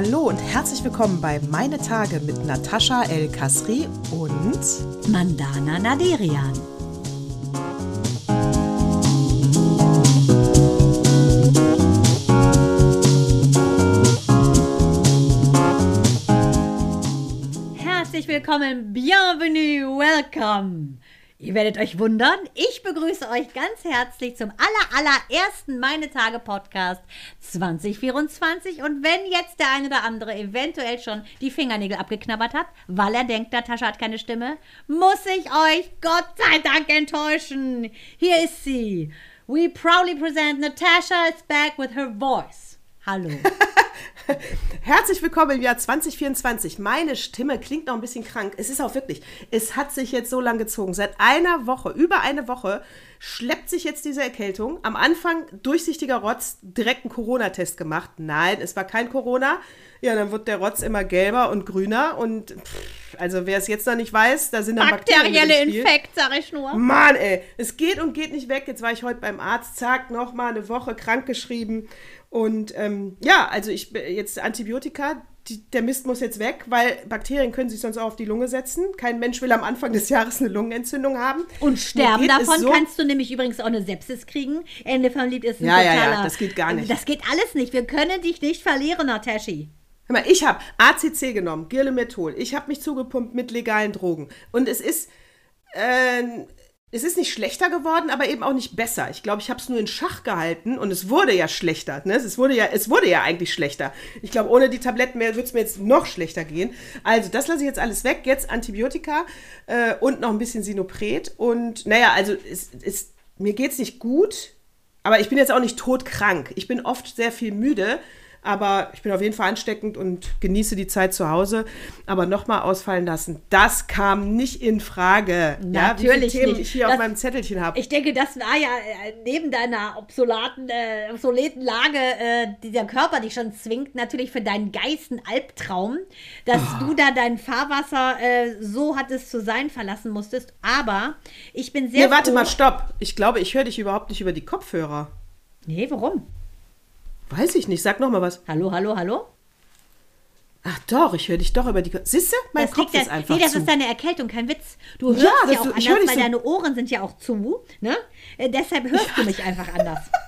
Hallo und herzlich willkommen bei Meine Tage mit Natascha El Kasri und Mandana Naderian. Herzlich willkommen, bienvenue, welcome. Ihr werdet euch wundern, ich begrüße euch ganz herzlich zum aller, allerersten Meine Tage Podcast 2024. Und wenn jetzt der eine oder andere eventuell schon die Fingernägel abgeknabbert hat, weil er denkt, Natascha hat keine Stimme, muss ich euch Gott sei Dank enttäuschen. Hier ist sie. We proudly present Natasha is back with her voice. Hallo. Herzlich willkommen im Jahr 2024. Meine Stimme klingt noch ein bisschen krank. Es ist auch wirklich, es hat sich jetzt so lang gezogen. Seit einer Woche, über eine Woche, schleppt sich jetzt diese Erkältung. Am Anfang durchsichtiger Rotz, direkt einen Corona-Test gemacht. Nein, es war kein Corona. Ja, dann wird der Rotz immer gelber und grüner. Und pff, also wer es jetzt noch nicht weiß, da sind dann Bakterielle Infekt, sag ich nur. Mann, ey, es geht und geht nicht weg. Jetzt war ich heute beim Arzt, zack, nochmal eine Woche krankgeschrieben. Und ähm, ja, also ich jetzt Antibiotika, die, der Mist muss jetzt weg, weil Bakterien können sich sonst auch auf die Lunge setzen. Kein Mensch will am Anfang des Jahres eine Lungenentzündung haben. Und sterben davon so kannst du nämlich übrigens auch eine Sepsis kriegen. Ende verliebt ist ein ja, totaler, ja, ja, das geht gar nicht. Das geht alles nicht. Wir können dich nicht verlieren, Natashi. Hör mal, ich habe ACC genommen, Girlemethol. Ich habe mich zugepumpt mit legalen Drogen. Und es ist, äh, es ist nicht schlechter geworden, aber eben auch nicht besser. Ich glaube, ich habe es nur in Schach gehalten und es wurde ja schlechter. Ne? Es, wurde ja, es wurde ja eigentlich schlechter. Ich glaube, ohne die Tabletten würde es mir jetzt noch schlechter gehen. Also, das lasse ich jetzt alles weg. Jetzt Antibiotika äh, und noch ein bisschen Sinopret. Und naja, also es, es, mir geht es nicht gut, aber ich bin jetzt auch nicht todkrank. Ich bin oft sehr viel müde aber ich bin auf jeden Fall ansteckend und genieße die Zeit zu Hause. Aber nochmal ausfallen lassen, das kam nicht in Frage. Natürlich ja, wie nicht. ich hier das, auf meinem Zettelchen habe. Ich denke, das war ja äh, neben deiner obsoleten, äh, obsoleten Lage, äh, die der Körper dich schon zwingt, natürlich für deinen Geist ein Albtraum, dass oh. du da dein Fahrwasser äh, so hattest zu sein verlassen musstest. Aber ich bin sehr. Nee, warte mal, stopp. Ich glaube, ich höre dich überhaupt nicht über die Kopfhörer. Nee, warum? Weiß ich nicht. Sag noch mal was. Hallo, hallo, hallo? Ach doch, ich höre dich doch über die. Siehste, mein das Kopf das, ist einfach Nee, das zu. ist deine Erkältung, kein Witz. Du hörst Ja, ja, auch du- anders, weil so- deine Ohren sind ja auch zu. Ne? Äh, deshalb hörst du mich einfach anders.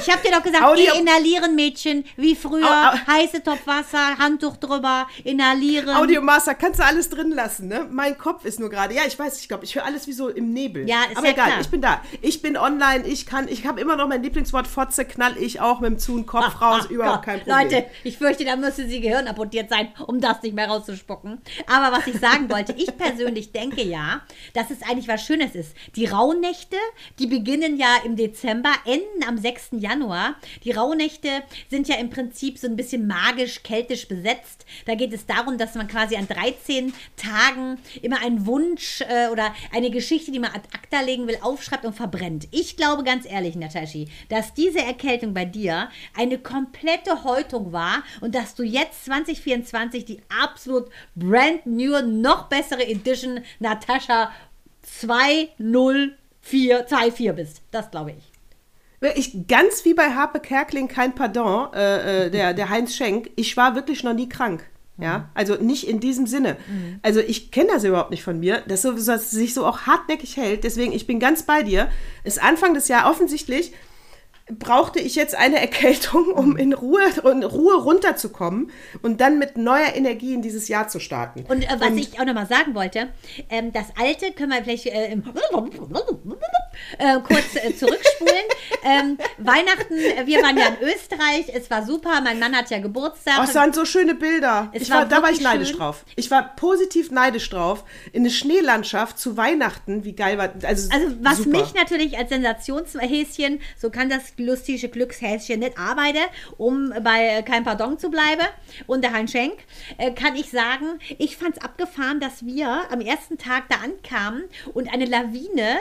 Ich habe dir doch gesagt, Audio- geh inhalieren, Mädchen, wie früher. Au- au- heiße Topfwasser, Handtuch drüber, inhalieren. Audiomaster, kannst du alles drin lassen, ne? Mein Kopf ist nur gerade. Ja, ich weiß, ich glaube, ich höre alles wie so im Nebel. Ja, ist Aber ja egal, klar. ich bin da. Ich bin online, ich kann, ich habe immer noch mein Lieblingswort Fotze, knall ich auch mit dem Zu und Kopf raus, Ach überhaupt Gott. kein Problem. Leute, ich fürchte, da müsste sie Gehirn amputiert sein, um das nicht mehr rauszuspucken. Aber was ich sagen wollte, ich persönlich denke ja, dass es eigentlich was Schönes ist. Die Rauhnächte, die beginnen ja im Dezember, enden am 6. Januar. Die Rauhnächte sind ja im Prinzip so ein bisschen magisch, keltisch besetzt. Da geht es darum, dass man quasi an 13 Tagen immer einen Wunsch äh, oder eine Geschichte, die man ad acta legen will, aufschreibt und verbrennt. Ich glaube ganz ehrlich, Nataschi, dass diese Erkältung bei dir eine komplette Häutung war und dass du jetzt 2024 die absolut brand new, noch bessere Edition Natascha 20424 bist. Das glaube ich. Ich, ganz wie bei Harpe Kerkling, kein Pardon, äh, äh, der, der Heinz Schenk, ich war wirklich noch nie krank. Ja, also nicht in diesem Sinne. Also ich kenne das überhaupt nicht von mir, dass, so, dass sich so auch hartnäckig hält. Deswegen, ich bin ganz bei dir. Ist Anfang des Jahres offensichtlich brauchte ich jetzt eine Erkältung, um in Ruhe, in Ruhe runterzukommen und dann mit neuer Energie in dieses Jahr zu starten. Und äh, was ich auch nochmal sagen wollte, ähm, das alte können wir vielleicht äh, im äh, kurz äh, zurückspulen. ähm, Weihnachten, äh, wir waren ja in Österreich, es war super, mein Mann hat ja Geburtstag. Oh, es waren so schöne Bilder. Es ich war war, da war ich neidisch schön. drauf. Ich war positiv neidisch drauf. In eine Schneelandschaft zu Weihnachten. Wie geil war Also, Also was super. mich natürlich als Sensationshäschen, so kann das lustige Glückshäschen nicht arbeiten, um bei äh, kein Pardon zu bleiben und der Hein Schenk, äh, kann ich sagen, ich fand es abgefahren, dass wir am ersten Tag da ankamen und eine Lawine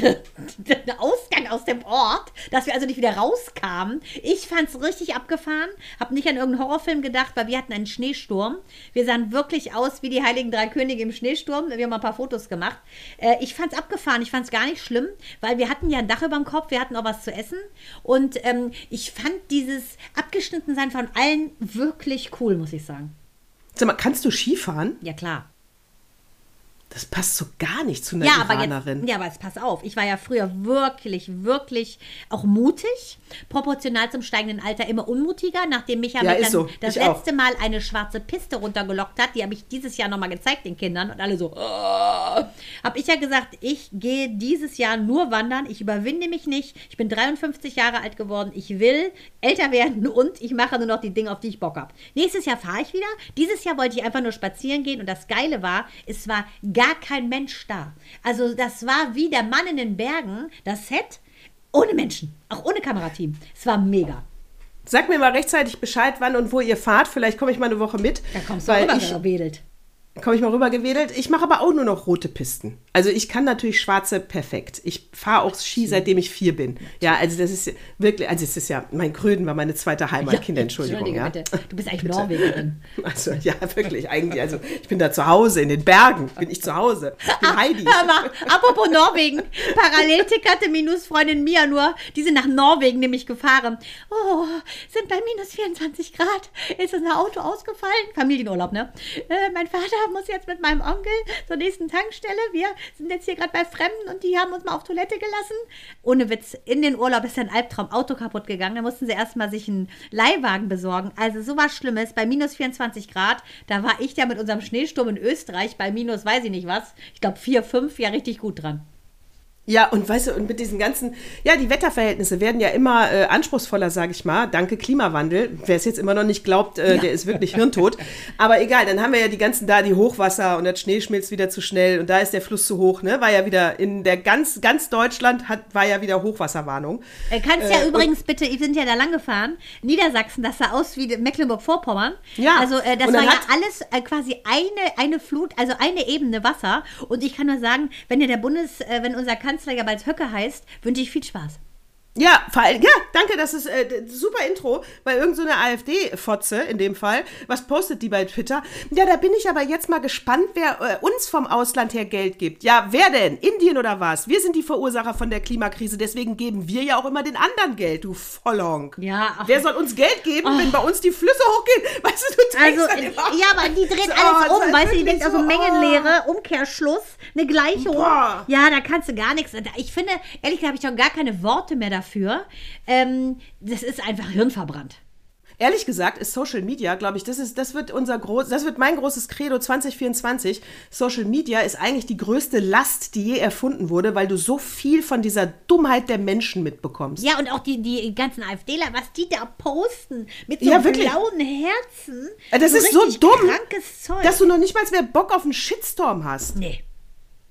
versperrte den Ausgang aus dem Ort, dass wir also nicht wieder rauskamen. Ich fand es richtig abgefahren, habe nicht an irgendeinen Horrorfilm gedacht, weil wir hatten einen Schneesturm. Wir sahen wirklich aus wie die Heiligen Drei Könige im Schneesturm. Wir haben ein paar Fotos gemacht. Äh, ich fand es abgefahren, ich fand es gar nicht schlimm, weil wir hatten ja ein Dach über dem Kopf, wir hatten auch was zu essen. Und ähm, ich fand dieses Abgeschnittensein von allen wirklich cool, muss ich sagen. Sag mal, kannst du Skifahren? Ja, klar. Das passt so gar nicht zu einer Ja aber, Iranerin. jetzt, ja, aber jetzt pass auf. Ich war ja früher wirklich, wirklich auch mutig. Proportional zum steigenden Alter immer unmutiger. Nachdem Micha Ja, mich dann so. das Ich auch. letzte Mal eine schwarze Piste runtergelockt hat, die habe ich dieses Jahr nochmal gezeigt den Kindern und alle so, oh. habe ich ja gesagt, ich gehe dieses Jahr nur wandern. Ich überwinde mich nicht. Ich bin 53 Jahre alt geworden. Ich will älter werden und ich mache nur noch die Dinge, auf die ich Bock habe. Nächstes Jahr fahre ich wieder. Dieses Jahr wollte ich einfach nur spazieren gehen und das Geile war, es war gar kein Mensch da. Also das war wie der Mann in den Bergen, das Set ohne Menschen, auch ohne Kamerateam. Es war mega. Sag mir mal rechtzeitig Bescheid, wann und wo ihr fahrt. Vielleicht komme ich mal eine Woche mit. Da kommst du weil rüber ich. Komme ich mal rüber gewedelt. Ich mache aber auch nur noch rote Pisten. Also ich kann natürlich schwarze perfekt. Ich fahre auch Ski, seitdem ich vier bin. Ja, also das ist wirklich, also es ist ja, mein Gröden war meine zweite Heimat, Kinder, Entschuldigung. Ja. bitte. Du bist eigentlich Bitte. Norwegerin. Also ja, wirklich, eigentlich, also ich bin da zu Hause, in den Bergen bin ich zu Hause. Ich bin Heidi. Hör mal, apropos Norwegen. Parallel tickerte Minus Freundin Mia nur, die sind nach Norwegen nämlich gefahren. Oh, sind bei minus 24 Grad. Ist unser Auto ausgefallen? Familienurlaub, ne? Äh, mein Vater muss jetzt mit meinem Onkel zur nächsten Tankstelle. Wir sind jetzt hier gerade bei Fremden und die haben uns mal auf Toilette gelassen. Ohne Witz, in den Urlaub ist ein Albtraum. Auto kaputt gegangen. Da mussten sie erstmal sich einen Leihwagen besorgen. Also so was Schlimmes. Bei minus 24 Grad, da war ich ja mit unserem Schneesturm in Österreich bei minus weiß ich nicht was. Ich glaube 4, 5 ja richtig gut dran. Ja, und weißt du, und mit diesen ganzen, ja, die Wetterverhältnisse werden ja immer äh, anspruchsvoller, sage ich mal, danke Klimawandel. Wer es jetzt immer noch nicht glaubt, äh, der ist wirklich hirntot. Aber egal, dann haben wir ja die ganzen da, die Hochwasser und der Schnee schmilzt wieder zu schnell und da ist der Fluss zu hoch, ne? War ja wieder in der ganz, ganz Deutschland hat, war ja wieder Hochwasserwarnung. Äh, kannst ja Äh, übrigens bitte, wir sind ja da lang gefahren, Niedersachsen, das sah aus wie Mecklenburg-Vorpommern. Ja, Also äh, das war ja alles quasi eine, eine Flut, also eine Ebene Wasser. Und ich kann nur sagen, wenn ja der Bundes, wenn unser Kanzler ja bald Höcke heißt, wünsche ich viel Spaß. Ja, ja, danke, das ist äh, super Intro, weil irgend so AfD-Fotze in dem Fall, was postet die bei Twitter? Ja, da bin ich aber jetzt mal gespannt, wer äh, uns vom Ausland her Geld gibt. Ja, wer denn? Indien oder was? Wir sind die Verursacher von der Klimakrise, deswegen geben wir ja auch immer den anderen Geld, du Vollhonk. Ja, ach. Wer soll uns Geld geben, wenn bei uns die Flüsse hochgehen? Weißt du, du Also, immer- ja, aber die dreht Oh, alles um, weißt du, die denkt also so, Mengenlehre, Umkehrschluss, eine Gleichung. Boah. Ja, da kannst du gar nichts. Ich finde, ehrlich gesagt, habe ich doch gar keine Worte mehr dafür. Ähm, das ist einfach hirnverbrannt. Ehrlich gesagt ist Social Media, glaube ich, das ist, das wird unser groß, das wird mein großes Credo 2024. Social Media ist eigentlich die größte Last, die je erfunden wurde, weil du so viel von dieser Dummheit der Menschen mitbekommst. Ja, und auch die, die ganzen AfDler, was die da posten mit so Ja, wirklich. blauen Herzen. Äh, Das ist so dumm, dass du noch nicht mal mehr Bock auf einen Shitstorm hast. nee.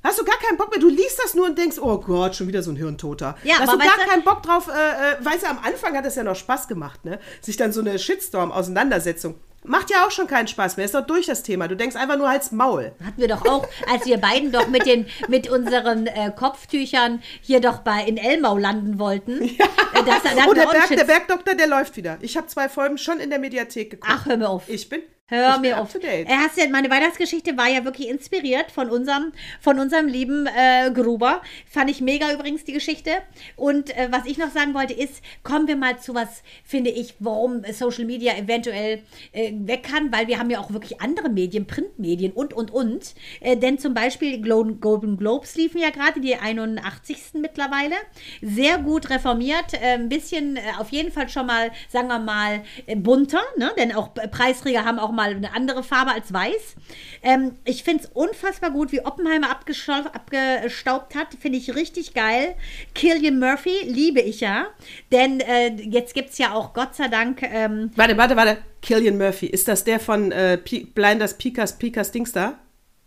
Hast du gar keinen Bock mehr? Du liest das nur und denkst, oh Gott, schon wieder so ein Hirntoter. Ja, hast du gar du- keinen Bock drauf, äh, äh, weißt du, am Anfang hat es ja noch Spaß gemacht, ne? Sich dann so eine Shitstorm-Auseinandersetzung. Macht ja auch schon keinen Spaß mehr, ist doch durch das Thema. Du denkst einfach nur als Maul. Hatten wir doch auch, als wir beiden doch mit, den, mit unseren äh, Kopftüchern hier doch bei in Elmau landen wollten. Ja. Das, da hatten Oh, der, Berg, der Bergdoktor, der läuft wieder. Ich habe zwei Folgen schon in der Mediathek geguckt. Ach, hör mir auf. Ich bin, Hör ich mir auf. Äh, Hast ja, meine Weihnachtsgeschichte war ja wirklich inspiriert von unserem, von unserem lieben äh, Gruber. Fand ich mega übrigens die Geschichte. Und äh, was ich noch sagen wollte ist, kommen wir mal zu was, finde ich, warum Social Media eventuell äh, weg kann, weil wir haben ja auch wirklich andere Medien, Printmedien und, und, und. Äh, denn zum Beispiel Golden Globes liefen ja gerade, die 81. mittlerweile. Sehr gut reformiert, äh, ein bisschen äh, auf jeden Fall schon mal, sagen wir mal, bunter, ne? denn auch Preisträger haben auch mal eine andere Farbe als weiß. Ähm, ich finde es unfassbar gut, wie Oppenheimer abgestaubt hat. Finde ich richtig geil. Killian Murphy liebe ich ja. Denn äh, jetzt gibt es ja auch Gott sei Dank. Ähm, Warte, warte, warte. Killian Murphy. Ist das der von äh, Blinders, Pikas, Pikas, Dings da?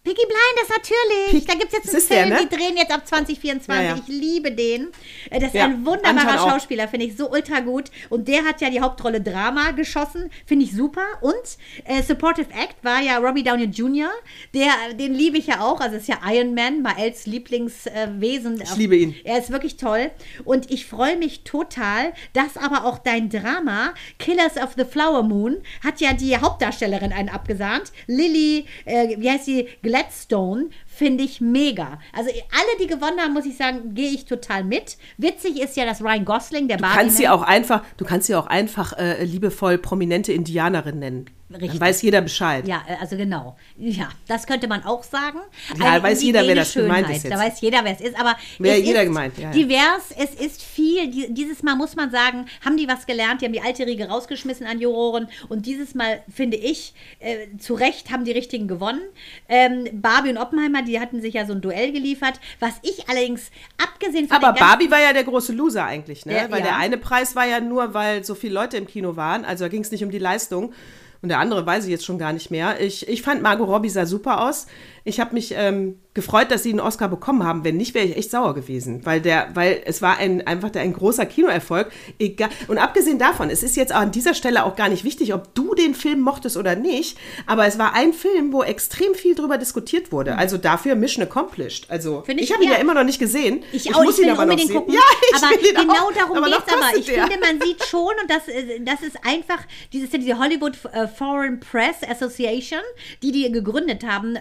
Piggy Blinders, natürlich. Pig- da gibt es jetzt einen ist der, Film, ne? die drehen jetzt ab 2024. Ja, ja. Ich liebe den. Äh, Das ist Ja, ein wunderbarer. Schauspieler, finde ich so ultra gut. Und der hat ja die Hauptrolle Drama geschossen, finde ich super. Und äh, Supportive Act war ja Robbie Downey Jr., der, den liebe ich ja auch. Also ist ja Iron Man, Maels Lieblingswesen. Ich liebe ihn. Er ist wirklich toll. Und ich freue mich total, dass aber auch dein Drama, Killers of the Flower Moon, hat ja die Hauptdarstellerin einen abgesahnt. Lily, äh, wie heißt sie? Gladstone finde ich mega. Also alle, die gewonnen haben, muss ich sagen, gehe ich total mit. Witzig ist ja, dass Ryan Gosling, der Du kannst sie auch einfach, du kannst sie auch einfach äh, liebevoll prominente Indianerin nennen. Richtig. Dann weiß jeder Bescheid. Ja, äh, also genau. Ja, das könnte man auch sagen. Ja, Eine weiß jeder, wer das gemeint Schönheit. ist jetzt. Da weiß jeder, wer es ist. Aber Wer jeder ist gemeint, ja, ja. divers, es ist viel. Die- Dieses Mal muss man sagen, haben die was gelernt. Die haben die alte Riege rausgeschmissen an Juroren. Und dieses Mal, finde ich, äh, zu Recht haben die Richtigen gewonnen. Ähm, Barbie und Oppenheimer, die hatten sich ja so ein Duell geliefert. Was ich allerdings, abgesehen von Aber Barbie war ja der große Loser eigentlich, ne? Der- weil ja. der eine Preis war ja nur, weil so viele Leute im Kino waren. Also da ging es nicht um die Leistung. Und der andere weiß ich jetzt schon gar nicht mehr. Ich, ich fand Margot Robbie sah super aus. Ich habe mich ähm, gefreut, dass sie einen Oscar bekommen haben. Wenn nicht, wäre ich echt sauer gewesen, weil der, weil es war ein einfach der, ein großer Kinoerfolg. Egal. Und abgesehen davon, es ist jetzt auch an dieser Stelle auch gar nicht wichtig, ob du den Film mochtest oder nicht. Aber es war ein Film, wo extrem viel drüber diskutiert wurde. Also dafür Mission accomplished. Also Finde ich, ich habe ihn ja immer noch nicht gesehen. Ich, auch, ich will unbedingt sehen. gucken. Ja, ich aber will ihn genau auch. darum aber geht noch es aber. Ich der. finde, man sieht schon, und das, äh, das ist einfach, dieses diese Hollywood äh, Foreign Press Association, die die gegründet haben,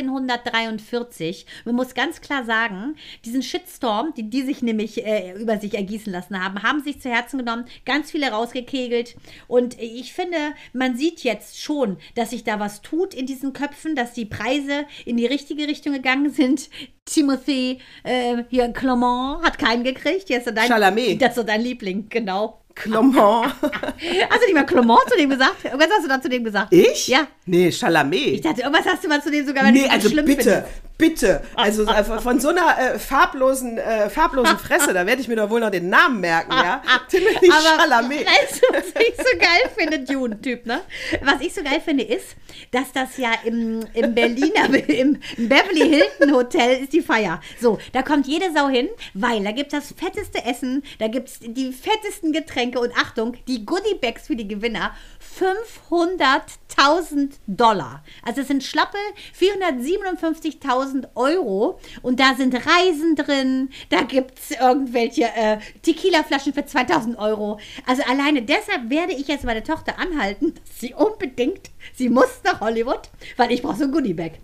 1943. Man muss ganz klar sagen, diesen Shitstorm, die, die sich nämlich äh, über sich ergießen lassen haben, haben sich zu Herzen genommen, ganz viele rausgekegelt. Und ich finde, man sieht jetzt schon, dass sich da was tut in diesen Köpfen, dass die Preise in die richtige Richtung gegangen sind. Timothy, äh, hier Clement, hat keinen gekriegt. So dein, Chalamet. Das ist dein Liebling, genau. Clement. Hast du nicht mal Clement zu dem gesagt? Irgendwas hast du da zu dem gesagt? Ich? Ja. Nee, Chalamet. Ich dachte, irgendwas hast du mal zu dem sogar, du Nee, also schlimm bitte, findest. bitte. Also äh, von so einer äh, farblosen, äh, farblosen Fresse, da werde ich mir doch wohl noch den Namen merken, ja? Timothy Aber Chalamet. Weißt du, was ich so geil finde, Dune-Typ, ne? Was ich so geil finde, ist, dass das ja im, im Berliner, im Beverly Hilton Hotel ist die Feier. So, da kommt jede Sau hin, weil da gibt es das fetteste Essen, da gibt es die fettesten Getränke und Achtung, die Goodie-Bags für die Gewinner, 500.000 Dollar. Also es sind schlappe 457.000 Euro und da sind Reisen drin, da gibt es irgendwelche äh, Tequila-Flaschen für 2.000 Euro. Also alleine deshalb werde ich jetzt meine Tochter anhalten, dass sie unbedingt, sie muss nach Hollywood, weil ich brauche so ein Goodie-Bag.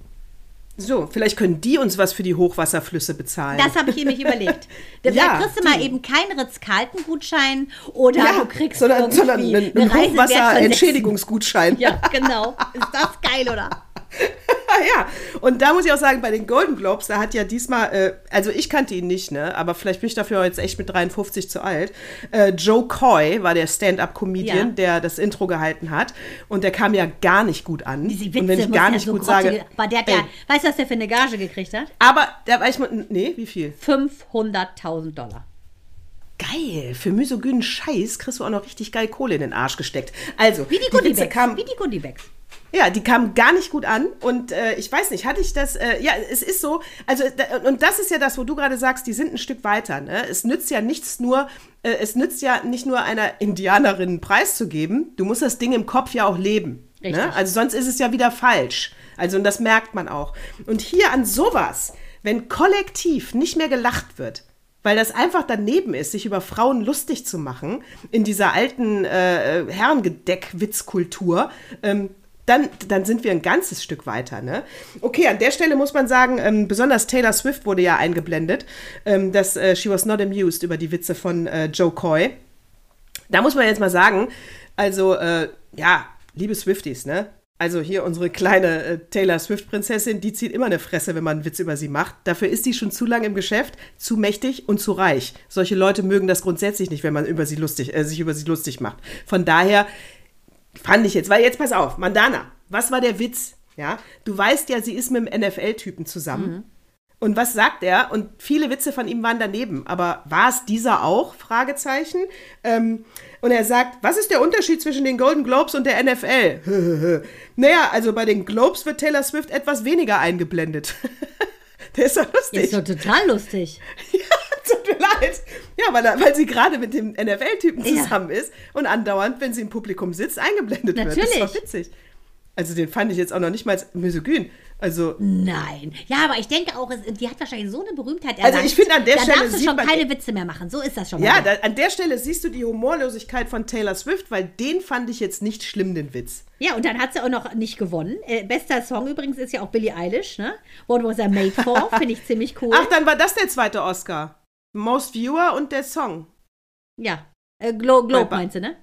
So, vielleicht können die uns was für die Hochwasserflüsse bezahlen. Das habe ich nämlich überlegt. Da Ja, kriegst du mal die. eben keinen Ritz-Carlton-Gutschein oder ja, du kriegst sondern, sondern einen, eine einen Hochwasserentschädigungsgutschein. Ja, genau. Ist das geil, oder? ja, und da muss ich auch sagen, bei den Golden Globes, da hat ja diesmal, äh, also ich kannte ihn nicht, ne, aber vielleicht bin ich dafür jetzt echt mit 53 zu alt. Äh, Joe Coy war der Stand-up-Comedian, Ja. der das Intro gehalten hat und der kam ja gar nicht gut an. Diese Witze und wenn ich gar nicht so gut sage, Aber der hat ja, weißt du, was der für eine Gage gekriegt hat? aber da war ich mal, nee, wie viel? 500.000 Dollar. Geil, für misogynen Scheiß kriegst du auch noch richtig geil Kohle in den Arsch gesteckt. Also, Wie die Goodiebags. Wie die Goodiebags. Ja, die kamen gar nicht gut an und äh, ich weiß nicht, hatte ich das, äh, ja, es ist so, also da, und das ist ja das, wo du gerade sagst, die sind ein Stück weiter, ne? Es nützt ja nichts nur, äh, es nützt ja nicht nur einer Indianerin einen Preis zu geben, du musst das Ding im Kopf ja auch leben. Richtig. Ne? Also sonst ist es ja wieder falsch. Also und das merkt man auch. Und hier an sowas, wenn kollektiv nicht mehr gelacht wird, weil das einfach daneben ist, sich über Frauen lustig zu machen, in dieser alten äh, Herrengedeck-Witzkultur, ähm, dann, dann sind wir ein ganzes Stück weiter. Ne? Okay, an der Stelle muss man sagen, ähm, besonders Taylor Swift wurde ja eingeblendet, ähm, dass äh, she was not amused über die Witze von äh, Joe Coy. Da muss man jetzt mal sagen, also, äh, ja, liebe Swifties, ne? Also hier unsere kleine äh, Taylor Swift-Prinzessin, die zieht immer eine Fresse, wenn man einen Witz über sie macht. Dafür ist sie schon zu lange im Geschäft, zu mächtig und zu reich. Solche Leute mögen das grundsätzlich nicht, wenn man über sie lustig, äh, sich über sie lustig macht. Von daher fand ich jetzt, weil jetzt pass auf, Mandana, was war der Witz? Ja, du weißt ja, sie ist mit einem NFL-Typen zusammen. Und was sagt er? Und viele Witze von ihm waren daneben. Aber war es dieser auch? Fragezeichen. Ähm, und er sagt, was ist der Unterschied zwischen den Golden Globes und der NFL? naja, also bei den Globes wird Taylor Swift etwas weniger eingeblendet. der ist doch lustig. Ist doch total lustig. Tut mir leid. Ja, weil, weil sie gerade mit dem NFL-Typen Ja. zusammen ist und andauernd, wenn sie im Publikum sitzt, eingeblendet wird. Das ist Natürlich. doch witzig. Also den fand ich jetzt auch noch nicht mal misogyn. Also, Nein. Ja, aber ich denke auch, die hat wahrscheinlich so eine Berühmtheit Also ich finde, an der da Stelle darfst du schon keine Witze mehr machen. So ist das schon mal. ja, da, an der Stelle siehst du die Humorlosigkeit von Taylor Swift, weil den fand ich jetzt nicht schlimm, den Witz. Ja, und dann hat sie auch noch nicht gewonnen. Äh, bester Song übrigens ist ja auch Billie Eilish, ne? What was I made for? Finde ich ziemlich cool. Ach, dann war das der zweite Oscar. Most Viewer und der Song. ja. Äh, Glo Globe meinst du, ne?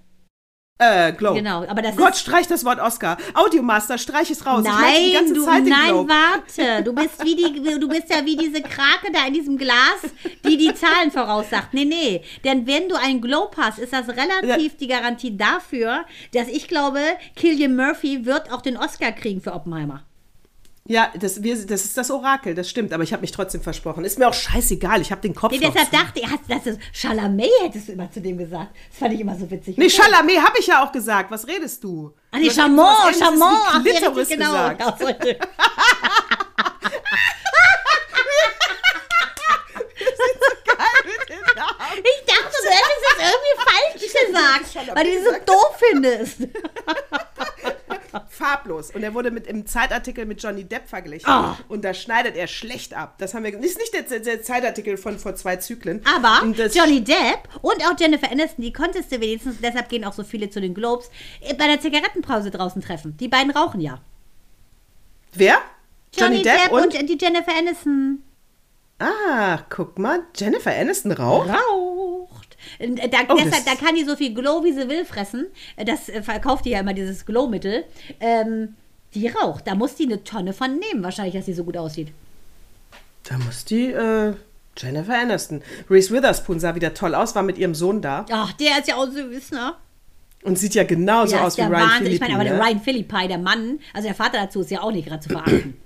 Äh, Globe. Genau, aber das Gott, streich das Wort Oscar. Audiomaster, streich es raus. Nein, du, nein, warte. Du bist wie die, du bist ja wie diese Krake da in diesem Glas, die die Zahlen voraussagt. Nee, nee. Denn wenn du einen Globe hast, ist das relativ die Garantie dafür, dass ich glaube, Killian Murphy wird auch den Oscar kriegen für Oppenheimer. Ja, das, wir, das ist das Orakel, das stimmt, aber ich habe mich trotzdem versprochen. Ist mir auch scheißegal, ich habe den Kopf Nee, noch deshalb zu. dachte ich, hast- das ist Chalamet hättest du immer zu dem gesagt. Das fand ich immer so witzig. Nee, Chalamet habe ich ja auch gesagt. Was redest du? Ah, nee, Chamon, Chamon. Ach, Klitoris richtig, genau. gesagt. So- Ich dachte, du hättest es irgendwie falsch gesagt, weil du so doof findest. Farblos. Und er wurde mit im Zeitartikel mit Johnny Depp verglichen. Ah. Und da schneidet er schlecht ab. Das haben wir. Das ist nicht der, der Zeitartikel von vor zwei Zyklen. Aber Und Johnny Depp und auch Jennifer Aniston, die konntest du wenigstens, deshalb gehen auch so viele zu den Globes, äh, bei der Zigarettenpause draußen treffen. Die beiden rauchen ja. Wer? Johnny, Depp, und, die Jennifer Aniston Ah, guck mal. Jennifer Aniston raucht. raucht. Äh, Da, Oh, deshalb, da kann die so viel Glow, wie sie will, fressen. Äh, Das äh, verkauft die ja immer, dieses Glow-Mittel. Ähm, die raucht. Da muss die eine Tonne von nehmen, wahrscheinlich, dass sie so gut aussieht. Da muss die, äh, Jennifer Aniston. Reese Witherspoon sah wieder toll aus, war mit ihrem Sohn da Ach, der ist ja auch süß, ne? und sieht ja genauso Ja, aus wie der Ryan Wahnsinn. Phillippe. Ich meine, aber der ne? Ryan Philippi, der Mann, also der Vater dazu, ist ja auch nicht gerade zu verachten.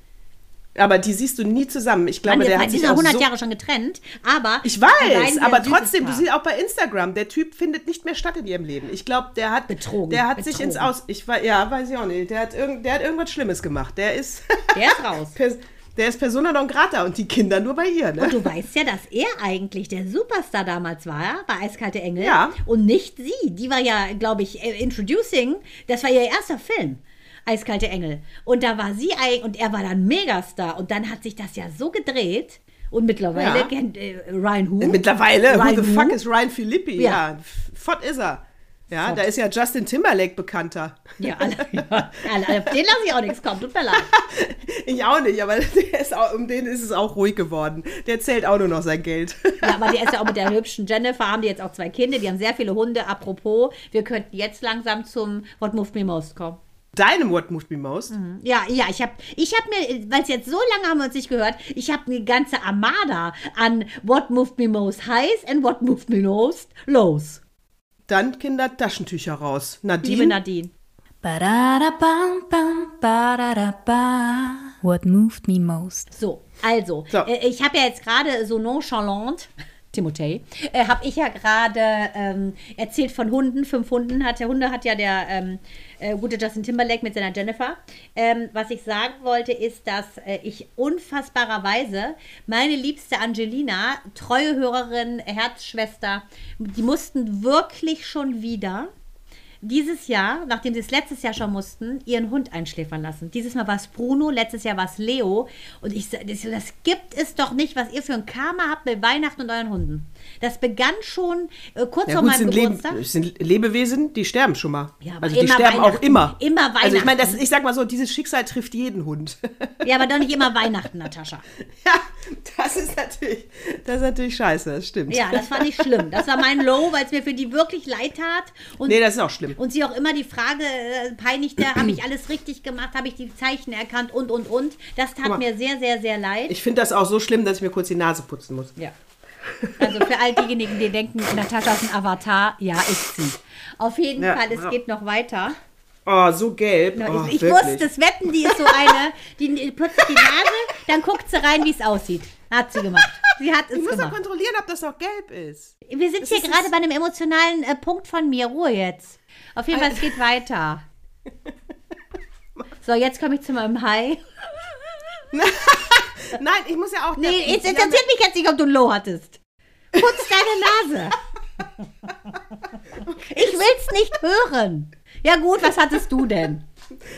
Aber die siehst du nie zusammen. Ich glaube, Mann, der hat sich auch 100 so Jahre schon getrennt, aber. Ich weiß, aber trotzdem, du siehst auch bei Instagram, der Typ findet nicht mehr statt in ihrem Leben. Ich glaube, der hat Betrogen, Der hat sich betrogen. ins Aus, ich war, ja, weiß ich auch nicht. Der hat irgend, der hat irgendwas Schlimmes gemacht. Der ist, Der ist raus. Der ist Persona non grata und die Kinder nur bei ihr. Ne? Und du weißt ja, dass er eigentlich der Superstar damals war bei Eiskalte Engel. Ja. Und nicht sie. Die war ja, glaube ich, äh, Introducing. Das war ihr erster Film. Eiskalte Engel. Und da war sie eigentlich, und er war dann Megastar. Und dann hat sich das ja so gedreht. Und mittlerweile Ja. kennt äh, Ryan Who. Mittlerweile, Ryan who the who? fuck is Ryan Philippi? Ja. Ja, fort ist er. Ja, Fort. da ist ja Justin Timberlake bekannter. Ja, alle, ja, alle, auf den lasse ich auch nichts kommen. Tut mir leid. Ich auch nicht, aber auch, um den ist es auch ruhig geworden. Der zählt auch nur noch sein Geld. Ja, aber der ist ja auch mit der hübschen Jennifer, haben die jetzt auch zwei Kinder, die haben sehr viele Hunde. Apropos, wir könnten jetzt langsam zum What Moved Me Most kommen. Deinem What Moved Me Most? Ja, ja, ich habe ich hab mir, weil es jetzt so lange haben wir uns nicht gehört, ich habe eine ganze Armada an What Moved Me Most Highs and What Moved Me Most Lows. Dann Kinder Taschentücher raus. Liebe Nadine, Nadine. Ba-da-da-bam-bam, ba-da-da-ba. What moved me most? So, also, So. Äh, ich habe ja jetzt gerade so nonchalant, Timothée, äh, habe ich ja gerade ähm, erzählt von Hunden, fünf Hunden hat der Hunde hat ja der ähm, äh, gute Justin Timberlake mit seiner Jennifer. Ähm, was ich sagen wollte, ist, dass äh, ich unfassbarerweise meine liebste Angelina, treue Hörerin, Herzschwester, die mussten wirklich schon wieder dieses Jahr, nachdem sie es letztes Jahr schon mussten, ihren Hund einschläfern lassen. Dieses Mal war es Bruno, letztes Jahr war es Leo. Und ich sa- das, das gibt es doch nicht, was ihr für ein Karma habt mit Weihnachten und euren Hunden. Das begann schon äh, kurz Ja, vor meinem sind, Leb Geburtstag. es sind Lebewesen, die sterben schon mal. Ja, aber also die sterben auch Weihnachten. immer. Immer Also ich meine, das- Weihnachten. ich sag mal so, dieses Schicksal trifft jeden Hund. Ja, aber doch nicht immer Weihnachten, Natascha. ja, das ist natürlich, das ist natürlich scheiße, das stimmt. Ja, das fand ich schlimm. Das war mein Low, weil es mir für die wirklich leid tat. Und Nee, das ist auch schlimm. Und sie auch immer die Frage äh, peinigte, habe ich alles richtig gemacht, habe ich die Zeichen erkannt und, und, und. Das tat mal. mir sehr, sehr, sehr leid. Ich finde das auch so schlimm, dass ich mir kurz die Nase putzen muss. Ja. Also für all diejenigen, die denken, Natascha ist ein Avatar, ja, ist sie. Auf jeden Ja, Fall, es ja. geht noch weiter. Oh, so gelb. Oh, ich ich wusste es, wetten, die ist so eine, die putzt die Nase, dann guckt sie rein, wie es aussieht. Hat sie gemacht. Sie hat Ich es muss doch gemacht. kontrollieren, ob das noch gelb ist. Wir sind Das hier gerade bei einem emotionalen äh, Punkt von mir. Ruhe jetzt. Auf jeden Fall, es geht weiter. So, jetzt komme ich zu meinem High. Nein, ich muss ja auch. Nee, es interessiert mich jetzt nicht, ob du ein Low hattest. Putz deine Nase. Ich will's nicht hören. Ja gut, was hattest du denn?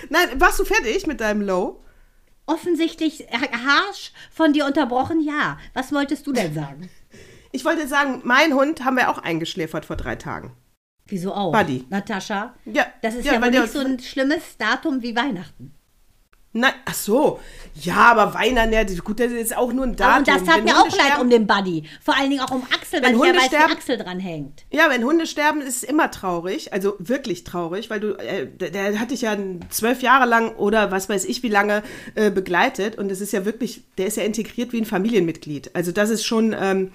Nein, warst du fertig mit deinem Low? Offensichtlich harsch von dir unterbrochen, ja. Was wolltest du denn sagen? Ich wollte sagen, mein Hund haben wir auch eingeschläfert vor drei Tagen. Wieso auch? Buddy. Natascha? Ja, Das ist ja, ja, wohl nicht so ein schlimmes Datum wie Weihnachten. Nein, ach so. Ja, aber Weihnachten, ja, gut, das ist auch nur ein Datum. Aber und das tat Wenn mir Hunde auch leid sterben- um den Buddy. Vor allen Dingen auch um Axel, weil Wenn ich ja Hunde weiß, sterben- wie Axel dran hängt. Ja, wenn Hunde sterben, ist es immer traurig. Also wirklich traurig, weil du, äh, der, der hat dich ja zwölf Jahre lang oder was weiß ich wie lange äh, begleitet. Und es ist ja wirklich, der ist ja integriert wie ein Familienmitglied. Also das ist schon. Ähm,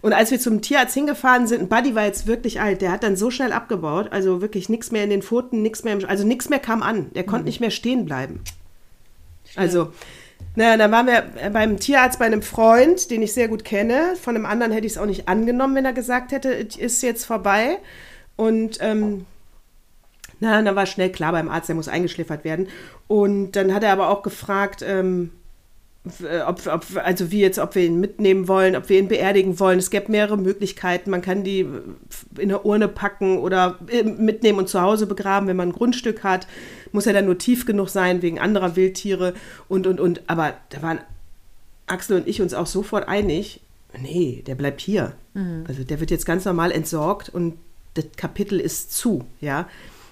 und als wir zum Tierarzt hingefahren sind, Buddy war jetzt wirklich alt, der hat dann so schnell abgebaut, also wirklich nichts mehr in den Pfoten, nichts mehr, im, also nichts mehr kam an. Der konnte nicht mehr stehen bleiben. Also, naja, dann waren wir beim Tierarzt bei einem Freund, den ich sehr gut kenne. Von einem anderen hätte ich es auch nicht angenommen, wenn er gesagt hätte, es ist jetzt vorbei. Und ähm, na, dann war schnell klar beim Arzt, er muss eingeschläfert werden. Und dann hat er aber auch gefragt, ähm, ob, ob, also wie jetzt, ob wir ihn mitnehmen wollen, ob wir ihn beerdigen wollen. Es gäbe mehrere Möglichkeiten. Man kann die in eine Urne packen oder äh, mitnehmen und zu Hause begraben, wenn man ein Grundstück hat. Muss ja dann nur tief genug sein, wegen anderer Wildtiere und, und, und. Aber da waren Axel und ich uns auch sofort einig, nee, der bleibt hier. Also der wird jetzt ganz normal entsorgt und das Kapitel ist zu, ja.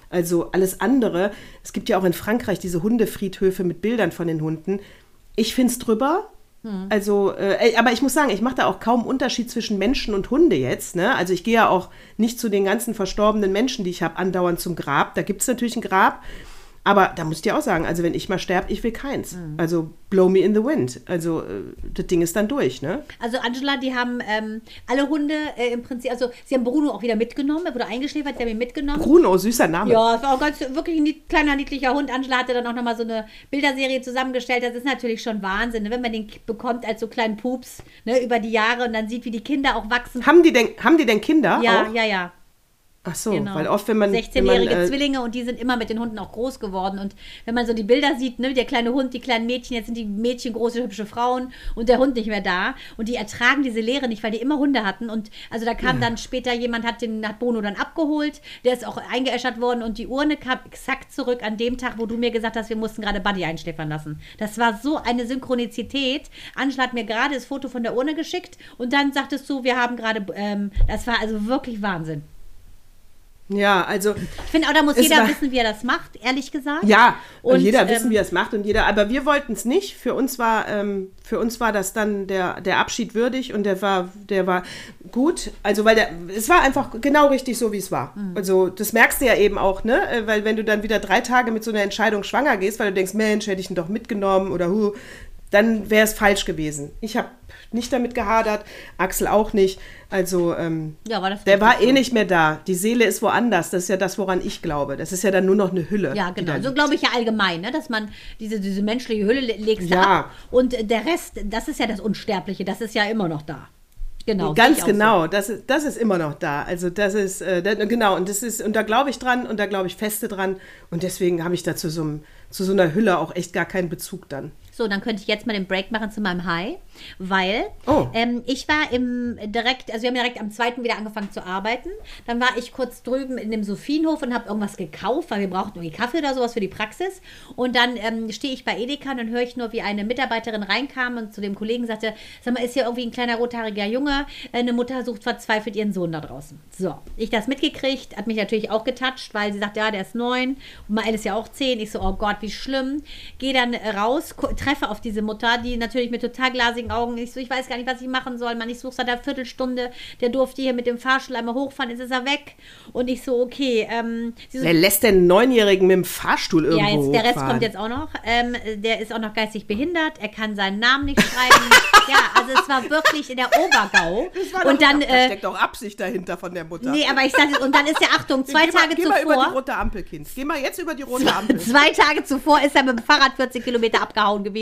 Also alles andere, es gibt ja auch in Frankreich diese Hundefriedhöfe mit Bildern von den Hunden. Ich finde es drüber. Also, äh, aber ich muss sagen, ich mache da auch kaum Unterschied zwischen Menschen und Hunde jetzt. Ne? Also ich gehe ja auch nicht zu den ganzen verstorbenen Menschen, die ich habe, andauernd zum Grab. Da gibt es natürlich ein Grab. Aber da muss ich dir auch sagen, also wenn ich mal sterbe, ich will keins. Also blow me in the wind. Also äh, das Ding ist dann durch, ne? Also Angela, die haben ähm, alle Hunde äh, im Prinzip, also sie haben Bruno auch wieder mitgenommen, er wurde eingeschläfert, sie haben ihn mitgenommen. Bruno, süßer Name. Ja, es war auch ganz wirklich ein kleiner, niedlicher Hund. Angela hatte dann auch nochmal so eine Bilderserie zusammengestellt. Das ist natürlich schon Wahnsinn, ne? wenn man den bekommt als so kleinen Pups ne, über die Jahre und dann sieht, wie die Kinder auch wachsen. Haben die denn, haben die denn Kinder? Ja, auch? ja, ja. Ach so, Genau. weil oft, wenn man. wenn 16-jährige man, äh, Zwillinge und die sind immer mit den Hunden auch groß geworden. Und wenn man so die Bilder sieht, ne, der kleine Hund, die kleinen Mädchen, jetzt sind die Mädchen große, hübsche Frauen und der Hund nicht mehr da. Und die ertragen diese Leere nicht, weil die immer Hunde hatten. Und also da kam dann später jemand, hat den hat Bono dann abgeholt, der ist auch eingeäschert worden und die Urne kam exakt zurück an dem Tag, wo du mir gesagt hast, wir mussten gerade Buddy einschläfern lassen. Das war so eine Synchronizität. Angela hat mir gerade das Foto von der Urne geschickt und dann sagtest du, wir haben gerade, ähm, das war also wirklich Wahnsinn. Ja, also. Ich finde auch, da muss jeder war- wissen, wie er das macht, ehrlich gesagt. Ja, und, jeder wissen, ähm, wie er es macht und jeder, aber wir wollten es nicht. Für uns war, ähm, für uns war das dann der, der Abschied würdig und der war, der war gut. Also weil der, es war einfach genau richtig so, wie es war. Mhm. Also das merkst du ja eben auch, ne? Äh, Weil wenn du dann wieder drei Tage mit so einer Entscheidung schwanger gehst, weil du denkst, Mensch, hätte ich ihn doch mitgenommen oder hu, dann wäre es falsch gewesen. Ich habe nicht damit gehadert, Axel auch nicht. Also ähm, Ja, war das der war eh so. nicht mehr da. Die Seele ist woanders. Das ist ja das, woran ich glaube. Das ist ja dann nur noch eine Hülle. Ja, genau. So glaube ich ja allgemein, ne? dass man diese, diese menschliche Hülle le- legst du Ja. ab und äh, der Rest, das ist ja das Unsterbliche, das ist ja immer noch da. Genau. Ganz genau, das, ist, das ist immer noch da. Also das ist, äh, da, genau, und das ist, und da glaube ich dran und da glaube ich feste dran. Und deswegen habe ich da zu so, einem, zu so einer Hülle auch echt gar keinen Bezug dann. So, dann könnte ich jetzt mal den Break machen zu meinem High, weil Oh. ähm, ich war im direkt, also wir haben direkt am zweiten wieder angefangen zu arbeiten. Dann war ich kurz drüben in dem Sophienhof und habe irgendwas gekauft, weil wir brauchten irgendwie Kaffee oder sowas für die Praxis. Und dann ähm, stehe ich bei Edeka und dann höre ich nur, wie eine Mitarbeiterin reinkam und zu dem Kollegen sagte, sag mal, ist hier irgendwie ein kleiner rothaariger Junge? Eine Mutter sucht verzweifelt ihren Sohn da draußen. So, ich das mitgekriegt, hat mich natürlich auch getatscht, weil sie sagt, ja, der ist neun und Mael ist ja auch zehn. Ich so, oh Gott, wie schlimm. Gehe dann raus, treffe auf diese Mutter, die natürlich mit total glasigen Augen, ich so, ich weiß gar nicht, was ich machen soll. Man, ich suche seit einer Viertelstunde, der durfte hier mit dem Fahrstuhl einmal hochfahren, jetzt ist er weg. Und ich so, okay, ähm, so, Wer lässt denn einen Neunjährigen mit dem Fahrstuhl irgendwo ja, jetzt, der Rest hochfahren? kommt jetzt auch noch. Ähm, der ist auch noch geistig behindert. Er kann seinen Namen nicht schreiben. ja, also es war wirklich in der Obergau. Und dann, da äh, steckt auch Absicht dahinter von der Mutter. nee, aber ich sag, und dann ist ja, Achtung, zwei geh mal, Tage geh mal über die zuvor, rote Ampel, Kind. Geh mal jetzt über die rote Ampel. zwei Tage zuvor ist er mit dem Fahrrad 40 Kilometer abgehauen gewesen.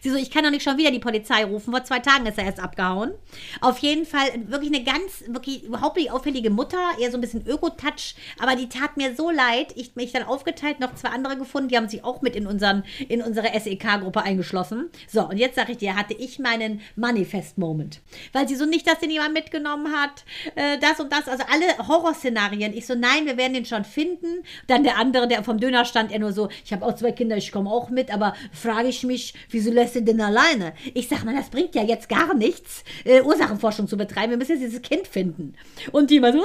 Sie so, ich kann doch nicht schon wieder die Polizei rufen. Vor zwei Tagen ist er erst abgehauen. Auf jeden Fall wirklich eine ganz, wirklich überhaupt nicht auffällige Mutter, eher so ein bisschen Öko-Touch, aber die tat mir so leid. Ich mich dann aufgeteilt, noch zwei andere gefunden, die haben sich auch mit in, unseren, in unsere SEK-Gruppe eingeschlossen. So, und jetzt sage ich dir, hatte ich meinen Manifest-Moment. Weil sie so nicht, dass den jemand mitgenommen hat, äh, das und das, also alle Horrorszenarien. Ich so, nein, wir werden den schon finden. Dann der andere, der vom Döner stand, er nur so, ich habe auch zwei Kinder, ich komme auch mit, aber frage ich mich, wieso lässt du denn alleine? Ich sage, man, das bringt ja jetzt gar nichts, äh, Ursachenforschung zu betreiben. Wir müssen jetzt dieses Kind finden. Und die immer so,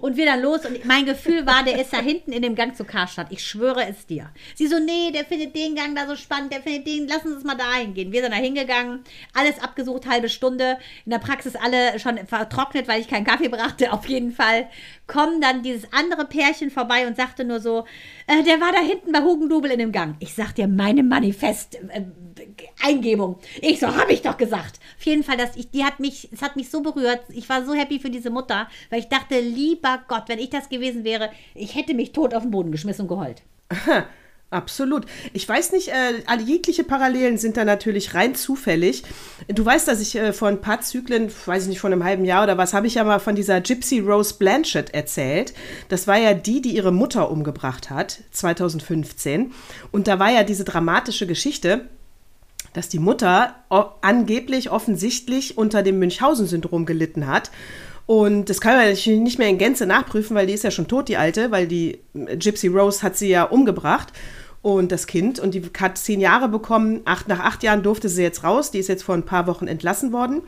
und wir dann los. Und mein Gefühl war, der ist da hinten in dem Gang zu Karstadt. Ich schwöre es dir. Sie so, nee, der findet den Gang da so spannend, der findet den, Sie uns mal dahin gehen. Wir sind da hingegangen, alles abgesucht, halbe Stunde. In der Praxis alle schon vertrocknet, weil ich keinen Kaffee brachte, auf jeden Fall. Kommen dann dieses andere Pärchen vorbei und sagte nur so, äh, der war da hinten bei Hugendubel in dem Gang. Ich sag dir, meine Manifest-Eingebung. Äh, ich so, hab ich doch gesagt. Auf jeden Fall, dass ich, die hat mich, es hat mich so berührt. Ich war so happy für diese Mutter, weil ich dachte, lieber Gott, wenn ich das gewesen wäre, ich hätte mich tot auf den Boden geschmissen und geheult. Absolut. Ich weiß nicht, äh, alle jegliche Parallelen sind da natürlich rein zufällig. Du weißt, dass ich äh, vor ein paar Zyklen, weiß ich nicht, vor einem halben Jahr oder was, habe ich ja mal von dieser Gypsy Rose Blanchett erzählt. Das war ja die, die ihre Mutter umgebracht hat, 2015. Und da war ja diese dramatische Geschichte, dass die Mutter angeblich offensichtlich unter dem Münchhausen-Syndrom gelitten hat. Und das kann man natürlich nicht mehr in Gänze nachprüfen, weil die ist ja schon tot, die Alte, weil die Gypsy Rose hat sie ja umgebracht und das Kind. Und die hat zehn Jahre bekommen. Acht, nach acht Jahren durfte sie jetzt raus. Die ist jetzt vor ein paar Wochen entlassen worden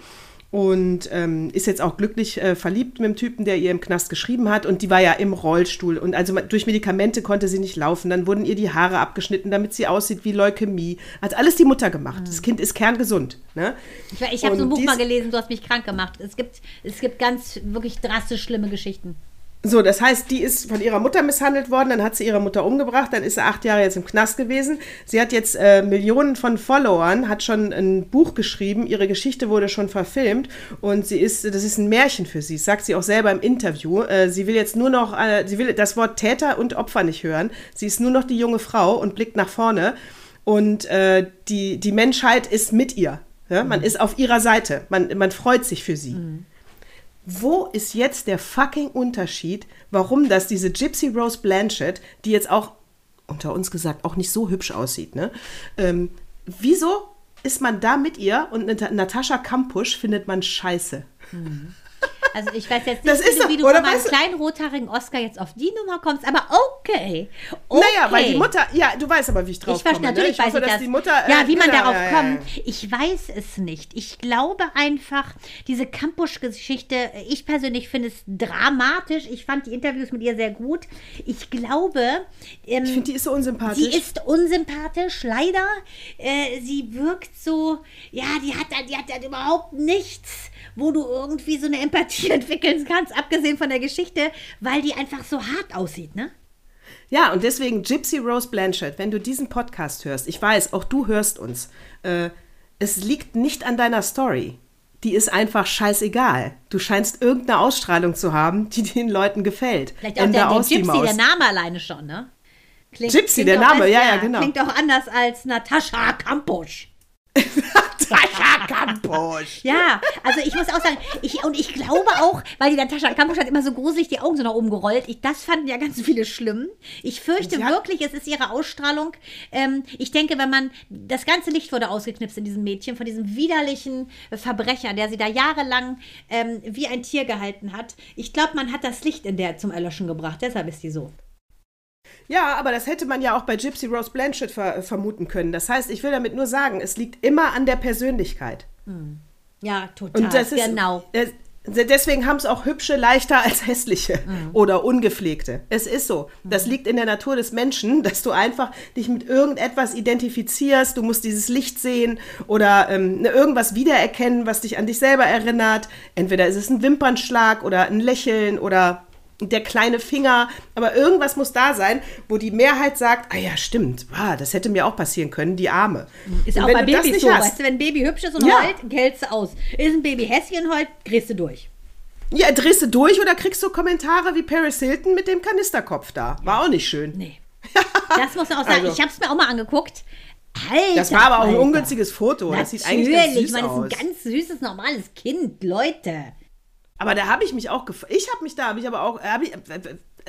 und ähm, ist jetzt auch glücklich äh, verliebt mit dem Typen, der ihr im Knast geschrieben hat. Und die war ja im Rollstuhl. Und also durch Medikamente konnte sie nicht laufen. Dann wurden ihr die Haare abgeschnitten, damit sie aussieht wie Leukämie. Hat alles die Mutter gemacht. Mhm. Das Kind ist kerngesund. Ne? Ich, ich habe so ein Buch mal gelesen, du hast mich krank gemacht. Es gibt, es gibt ganz wirklich drastisch schlimme Geschichten. So, das heißt, die ist von ihrer Mutter misshandelt worden, dann hat sie ihre Mutter umgebracht, dann ist sie acht Jahre jetzt im Knast gewesen. Sie hat jetzt äh, Millionen von Followern, hat schon ein Buch geschrieben, ihre Geschichte wurde schon verfilmt und sie ist, das ist ein Märchen für sie, das sagt sie auch selber im Interview. Äh, sie will jetzt nur noch, äh, sie will das Wort Täter und Opfer nicht hören. Sie ist nur noch die junge Frau und blickt nach vorne und äh, die, die Menschheit ist mit ihr. Ja? Man mhm. ist auf ihrer Seite, man, man freut sich für sie. Mhm wo ist jetzt der fucking Unterschied, warum das diese Gypsy Rose Blanchett, die jetzt auch unter uns gesagt auch nicht so hübsch aussieht, ne? Ähm, wieso ist man da mit ihr und Natascha Kampusch findet man scheiße? Mhm. Also ich weiß jetzt nicht, wie, du, wie du von meinem kleinen rothaarigen Oscar jetzt auf die Nummer kommst, aber okay. okay. Naja, weil die Mutter, ja, du weißt aber, wie ich drauf ich komme. Ne? Natürlich ne? ich weiß ich das. Die Mutter, äh, ja, wie man genau, darauf ja, kommt. Ich weiß es nicht. Ich glaube einfach, diese Campusch-Geschichte, ich persönlich finde es dramatisch. Ich fand die Interviews mit ihr sehr gut. Ich glaube... Ähm, ich finde, die ist so unsympathisch. Sie ist unsympathisch, leider. Äh, sie wirkt so, ja, die hat, die hat, die hat überhaupt nichts wo du irgendwie so eine Empathie entwickeln kannst, abgesehen von der Geschichte, weil die einfach so hart aussieht, ne? Ja, und deswegen Gypsy Rose Blanchett, wenn du diesen Podcast hörst, ich weiß, auch du hörst uns, äh, es liegt nicht an deiner Story. Die ist einfach scheißegal. Du scheinst irgendeine Ausstrahlung zu haben, die den Leuten gefällt. Vielleicht auch der, der Gypsy, der Name alleine schon, ne? Klingt, Gypsy, klingt der Name, als, ja, ja, genau. Klingt auch anders als Natascha Kampusch. Natascha Kampusch. Ja, also ich muss auch sagen, ich, und ich glaube auch, weil die Natascha Kampusch hat immer so gruselig die Augen so nach oben gerollt. Ich, das fanden ja ganz viele schlimm. Ich fürchte ja. wirklich, es ist ihre Ausstrahlung. Ähm, ich denke, wenn man, das ganze Licht wurde ausgeknipst in diesem Mädchen, von diesem widerlichen Verbrecher, der sie da jahrelang ähm, wie ein Tier gehalten hat. Ich glaube, man hat das Licht in der zum Erlöschen gebracht. Deshalb ist die so. Ja, aber das hätte man ja auch bei Gypsy Rose Blanchett ver vermuten können. Das heißt, ich will damit nur sagen, es liegt immer an der Persönlichkeit. Hm. Ja, total. Und das ist, genau. Äh, deswegen haben es auch hübsche leichter als hässliche mhm. oder ungepflegte. Es ist so. Das mhm. liegt in der Natur des Menschen, dass du einfach dich mit irgendetwas identifizierst. Du musst dieses Licht sehen oder ähm, ne, irgendwas wiedererkennen, was dich an dich selber erinnert. Entweder ist es ein Wimpernschlag oder ein Lächeln oder der kleine Finger, aber irgendwas muss da sein, wo die Mehrheit sagt, ah ja, stimmt, ah, das hätte mir auch passieren können, die Arme. Ist und auch bei Babys so, hast, weißt du, wenn ein Baby hübsch ist und ja. heult, hältst du aus. Ist ein Baby hässlich und heult, drehst du durch. Ja, drehst du durch oder kriegst du Kommentare wie Paris Hilton mit dem Kanisterkopf da. War auch nicht schön. Nee. Das muss man auch sagen. Also. Ich habe es mir auch mal angeguckt. Alter, Das war aber auch ein ungünstiges Foto. Das sieht eigentlich ganz Natürlich, süß man ist aus. ein ganz süßes, normales Kind, Leute. Aber da habe ich mich auch gef Ich habe mich da, habe ich aber auch. Hab ich,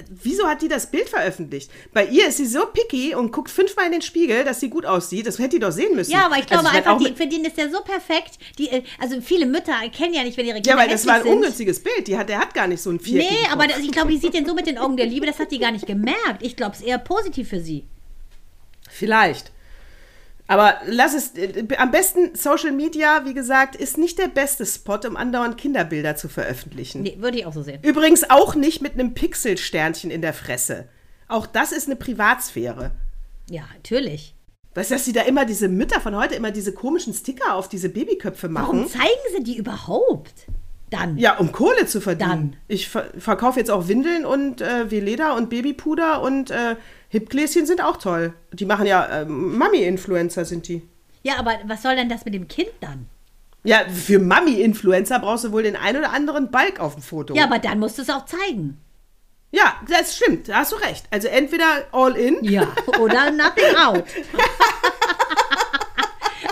wieso hat die das Bild veröffentlicht? Bei ihr ist sie so picky und guckt fünfmal in den Spiegel, dass sie gut aussieht. Das hätte die doch sehen müssen. Ja, aber ich glaube Also, einfach, die, für den ist der so perfekt. Die, äh, also viele Mütter erkennen ja nicht, wenn ihre Ja, Kinder weil das war ein sind. ungünstiges Bild. Die hat, der hat gar nicht so ein viereckigen Nee, aber das, ich glaube, die sieht den so mit den Augen der Liebe, das hat die gar nicht gemerkt. Ich glaube, es ist eher positiv für sie. Vielleicht. Aber lass es, äh, am besten Social Media, wie gesagt, ist nicht der beste Spot, um andauernd Kinderbilder zu veröffentlichen. Nee, würde ich auch so sehen. Übrigens auch nicht mit einem Pixelsternchen in der Fresse. Auch das ist eine Privatsphäre. Ja, natürlich. Weißt du, dass sie da immer diese Mütter von heute immer diese komischen Sticker auf diese Babyköpfe Warum machen? zeigen sie die überhaupt? Dann. Ja, um Kohle zu verdienen. Dann. Ich ver verkaufe jetzt auch Windeln und äh, Veleda und Babypuder und äh, Hipgläschen sind auch toll. Die machen ja, äh, Mami-Influencer sind die. Ja, aber was soll denn das mit dem Kind dann? Ja, für Mami-Influencer brauchst du wohl den ein oder anderen Balk auf dem Foto. Ja, aber dann musst du es auch zeigen. Ja, das stimmt, da hast du recht. Also entweder all in. Ja, oder nothing out.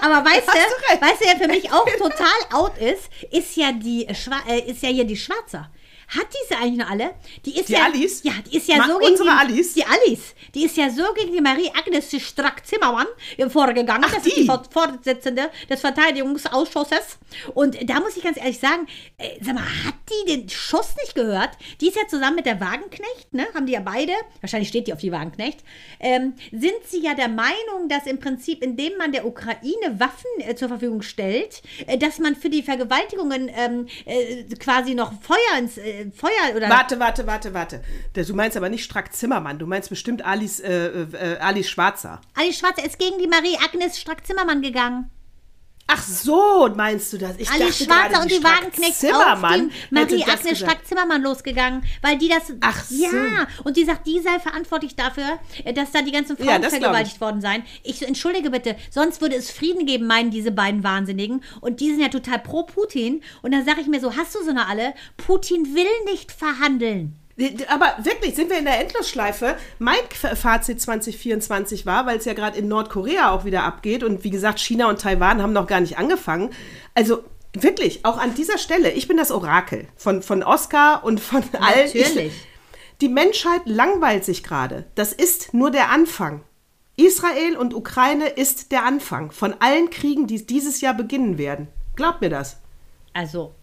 Aber weißt du, weißt du, wer für mich auch total out ist, ist ja die Schwa äh, ist ja hier die Schwarzer. Hat diese eigentlich noch alle? Die ist Die ja, Alice? Ja, die ist ja Ma- so gegen unsere die, Alice? Die Alice, die ist ja so gegen die Marie-Agnes Strack-Zimmermann vorgegangen. Ach, das ist die die? Vor- Vorsitzende des Verteidigungsausschusses. Und da muss ich ganz ehrlich sagen, äh, sag mal, hat die den Schuss nicht gehört? Die ist ja zusammen mit der Wagenknecht, ne? Haben die ja beide, wahrscheinlich steht die auf die Wagenknecht, ähm, sind sie ja der Meinung, dass im Prinzip, indem man der Ukraine Waffen äh, zur Verfügung stellt, äh, dass man für die Vergewaltigungen ähm, äh, quasi noch Feuer ins äh, Feuer oder Warte, warte, warte, warte. Du meinst aber nicht Strack Zimmermann, du meinst bestimmt Alice, äh, äh, Alice Schwarzer. Alice Schwarzer ist gegen die Marie-Agnes Strack-Zimmermann gegangen. Ach so, meinst du das? Ich Alice dachte Schwarzer gerade, und die Strack Wagenknecht Zimmermann die Marie-Agnes. Strack-Zimmermann losgegangen, weil die das. Ach so. Ja, und die sagt, die sei verantwortlich dafür, äh, dass da die ganzen Frauen Ja, vergewaltigt worden seien. Ich entschuldige bitte, sonst würde es Frieden geben, meinen diese beiden Wahnsinnigen. Und die sind ja total pro Putin. Und dann sage ich mir so, hast du so eine alle? Putin will nicht verhandeln. Aber wirklich, sind wir in der Endlosschleife? Mein Fazit 2024 war, weil es ja gerade in Nordkorea auch wieder abgeht und wie gesagt, China und Taiwan haben noch gar nicht angefangen. Also wirklich, auch an dieser Stelle, ich bin das Orakel von, von Oscar und von allen. Natürlich. Ich, die Menschheit langweilt sich gerade. Das ist nur der Anfang. Israel und Ukraine ist der Anfang von allen Kriegen, die dieses Jahr beginnen werden. Glaubt mir das. Also.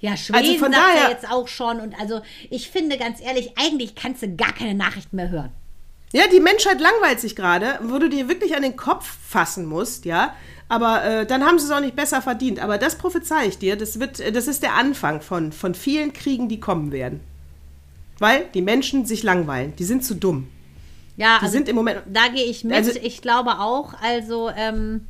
Ja, Schweden Also von sagt ja daher- jetzt auch schon. Und also, ich finde ganz ehrlich, eigentlich kannst du gar keine Nachrichten mehr hören. Ja, die Menschheit langweilt sich gerade, wo du dir wirklich an den Kopf fassen musst, ja. Aber äh, dann haben sie es auch nicht besser verdient. Aber das prophezei ich dir, das, wird, das ist der Anfang von, von vielen Kriegen, die kommen werden. Weil die Menschen sich langweilen. Die sind zu dumm. Ja, Die also sind im Moment. da gehe ich mit. Also- ich glaube auch, also ähm,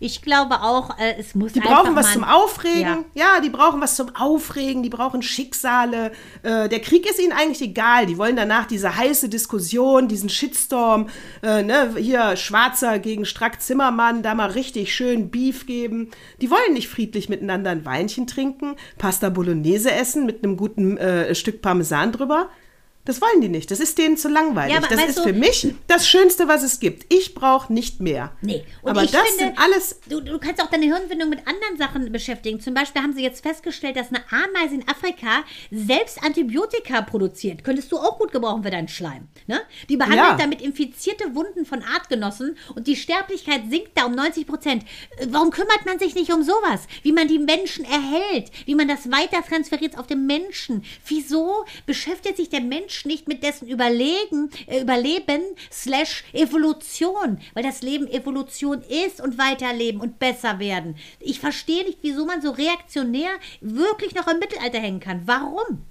ich glaube auch, äh, es muss Die brauchen was zum Aufregen. Ja. Ja. die brauchen was zum Aufregen. Die brauchen Schicksale. Äh, der Krieg ist ihnen eigentlich egal. Die wollen danach diese heiße Diskussion, diesen Shitstorm. Äh, ne, hier Schwarzer gegen Strack Zimmermann, da mal richtig schön Beef geben. Die wollen nicht friedlich miteinander ein Weinchen trinken, Pasta Bolognese essen mit einem guten äh, Stück Parmesan drüber. Das wollen die nicht. Das ist denen zu langweilig. Ja, das ist du- für mich das Schönste, was es gibt. Ich brauche nicht mehr. Nee, und aber das finde, sind alles Du, du kannst auch deine Hirnwindung mit anderen Sachen beschäftigen. Zum Beispiel haben sie jetzt festgestellt, dass eine Ameise in Afrika selbst Antibiotika produziert. Könntest du auch gut gebrauchen für deinen Schleim. Ne? Die behandelt Ja. damit infizierte Wunden von Artgenossen und die Sterblichkeit sinkt da um 90 Prozent. Äh, Warum kümmert man sich nicht um sowas? Wie man die Menschen erhält, wie man das weiter transferiert auf den Menschen. Wieso beschäftigt sich der Mensch nicht mit dessen Überlegen, äh, Überleben slash Evolution? Weil das Leben Evolution ist und weiterleben und besser werden. Ich verstehe nicht, wieso man so reaktionär wirklich noch im Mittelalter hängen kann. Warum?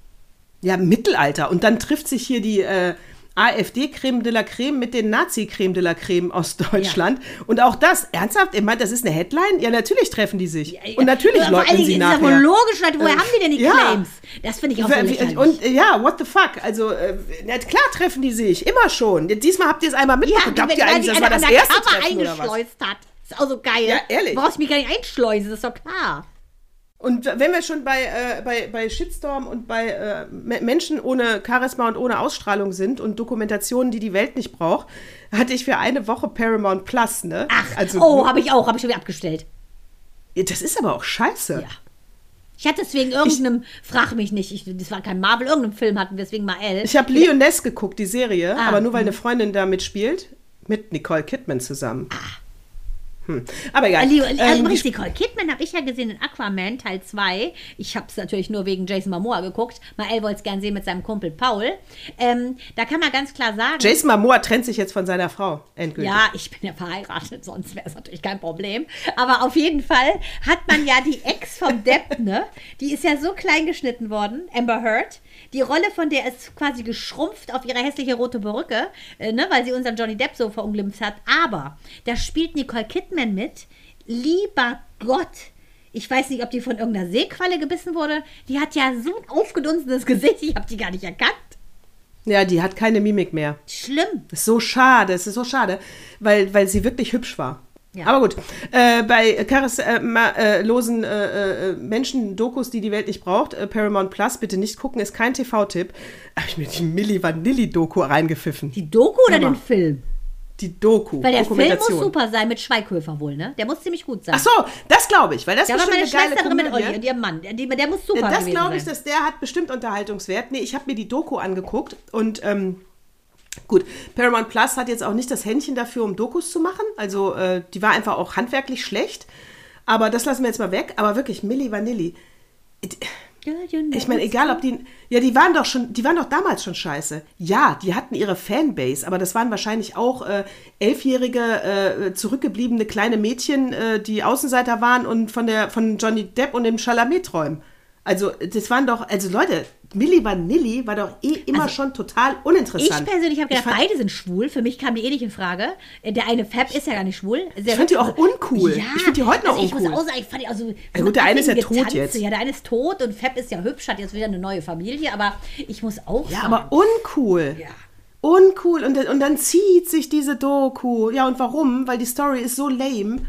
Ja, Mittelalter. Und dann trifft sich hier die äh, AfD-Creme de la Creme mit den Nazi-Creme de la Creme aus Deutschland. Und auch das, ernsthaft, ihr meint, das ist eine Headline? Ja, natürlich treffen die sich. Und natürlich Ja, vor leugnen sie ist das nachher. wohl logisch, Leute. Woher Äh, haben die denn die ja. Claims? Das finde ich auch so. Und ja, what the fuck? Also, äh, klar treffen die sich, immer schon. Diesmal habt ihr es einmal mitbekommen. Glaubt wenn ihr eigentlich, das war eine das erste Treffen eingeschleust hat. Ist auch so geil. Ja, ehrlich. Du brauchst mich gar nicht einschleusen, ist doch klar. Und wenn wir schon bei, äh, bei, bei Shitstorm und bei äh, Me- Menschen ohne Charisma und ohne Ausstrahlung sind und Dokumentationen, die die Welt nicht braucht, hatte ich für eine Woche Paramount Plus, ne? Ach, also, oh, habe ich auch, habe ich schon wieder abgestellt. Das ist aber auch scheiße. Ja. Ich hatte es wegen irgendeinem, frag mich nicht, ich, das war kein Marvel, irgendeinem Film hatten wir es wegen Mael. Ich habe Lioness geguckt, die Serie, Ah, aber nur weil eine Freundin da mitspielt, mit Nicole Kidman zusammen. Hm. Aber egal. Leo, Ähm, übrigens, die- Nicole Kidman habe ich ja gesehen in Aquaman Teil 2. Ich habe es natürlich nur wegen Jason Momoa geguckt. Mael wollte es gern sehen mit seinem Kumpel Paul. Ähm, da kann man ganz klar sagen. Jason Momoa trennt sich jetzt von seiner Frau, endgültig. Ja, ich bin ja verheiratet, sonst wäre es natürlich kein Problem. Aber auf jeden Fall hat man ja die Ex vom Depp, ne? Die ist ja so klein geschnitten worden, Amber Heard. Die Rolle von der ist quasi geschrumpft auf ihre hässliche rote Perücke, äh, ne? Weil sie unseren Johnny Depp so verunglimpft hat. Aber da spielt Nicole Kidman mit. Lieber Gott. Ich weiß nicht, ob die von irgendeiner Seequalle gebissen wurde. Die hat ja so ein aufgedunsenes Gesicht, ich habe die gar nicht erkannt. Ja, die hat keine Mimik mehr. Schlimm. Ist so schade, es ist so schade, weil, weil sie wirklich hübsch war. Ja. Aber gut, äh, bei charislosen äh, losen, äh, äh, Menschen-Dokus, die die Welt nicht braucht, äh, Paramount Plus, bitte nicht gucken, ist kein TV-Tipp. Habe ich mir die Milli Vanilli-Doku reingepfiffen. Die Doku oder Hammer. den Film? Die Doku. Weil der Film muss super sein mit Schweighöfer wohl, ne? Der muss ziemlich gut sein. Ach so, das glaube ich, weil das da ist war bestimmt meine eine Schwester drin mit. Olli und ihrem Mann. Der, der muss super das gewesen glaube ich, sein. dass der hat bestimmt Unterhaltungswert. Nee, ich habe mir die Doku angeguckt und ähm, gut, Paramount Plus hat jetzt auch nicht das Händchen dafür, um Dokus zu machen. Also äh, die war einfach auch handwerklich schlecht. Aber das lassen wir jetzt mal weg. Aber wirklich, Milli Vanilli. Ich meine, egal ob die. Ja, die waren doch schon, die waren doch damals schon scheiße. Ja, die hatten ihre Fanbase, aber das waren wahrscheinlich auch äh, elfjährige, äh, zurückgebliebene kleine Mädchen, äh, die Außenseiter waren und von der von Johnny Depp und dem Chalamet träumen. Also, das waren doch, also Leute, Milli Vanilli war doch eh immer schon total Ich uninteressant. persönlich habe gedacht, beide sind schwul. Für mich kam die eh nicht in Frage. Äh, Der eine Fab ist ja gar nicht schwul. Sehr Ich fand die auch uncool. Ja, Ich find die heute noch also ich uncool. muss auch sagen, ich fand die also Ja gut, der eine ist ja tot Getanze. jetzt. Ja, der eine ist tot und Fab ist ja hübsch, hat jetzt wieder eine neue Familie. Aber ich muss auch Ja, sagen, aber uncool. Ja. Uncool. Und, und dann zieht sich diese Doku. Ja, und warum? Weil die Story ist so lame.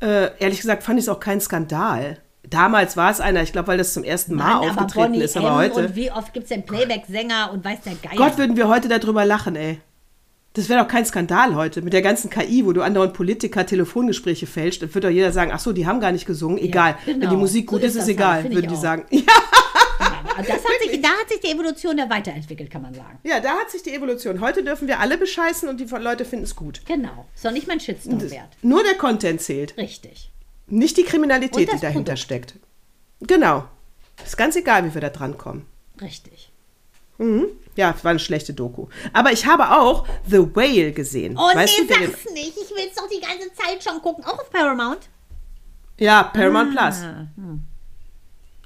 Äh, ehrlich gesagt fand ich es auch kein Skandal. Damals war es einer, ich glaube, weil das zum ersten Mal Mann, aber aufgetreten Bonnie ist, M. aber heute. Und wie oft gibt es denn Playback-Sänger und weiß der Geier? Gott, würden wir heute darüber lachen, ey. Das wäre doch kein Skandal heute. Mit der ganzen KI, wo du andauernd Politiker Telefongespräche fälscht, dann würde doch jeder sagen, ach so, die haben gar nicht gesungen. Egal. Wenn genau. die Musik So gut ist, ist ist, das halt, egal, würden die auch. sagen. Ja, Und das hat sich, da hat sich die Evolution ja weiterentwickelt, kann man sagen. ja, da hat sich die Evolution. Heute dürfen wir alle bescheißen und die Leute finden es gut. Genau. Ist doch nicht mein Shitstorm wert. Nur der Content zählt. Richtig. Nicht die Kriminalität, die dahinter Produkt. steckt. Genau. Ist ganz egal, wie wir da dran kommen. Richtig. Mhm. Ja, es war eine schlechte Doku. Aber ich habe auch The Whale gesehen. Oh weißt nee, du, sag's nicht. Ich will es doch die ganze Zeit schon gucken. Auch auf Paramount. Ja, Paramount Plus. Ah, hm.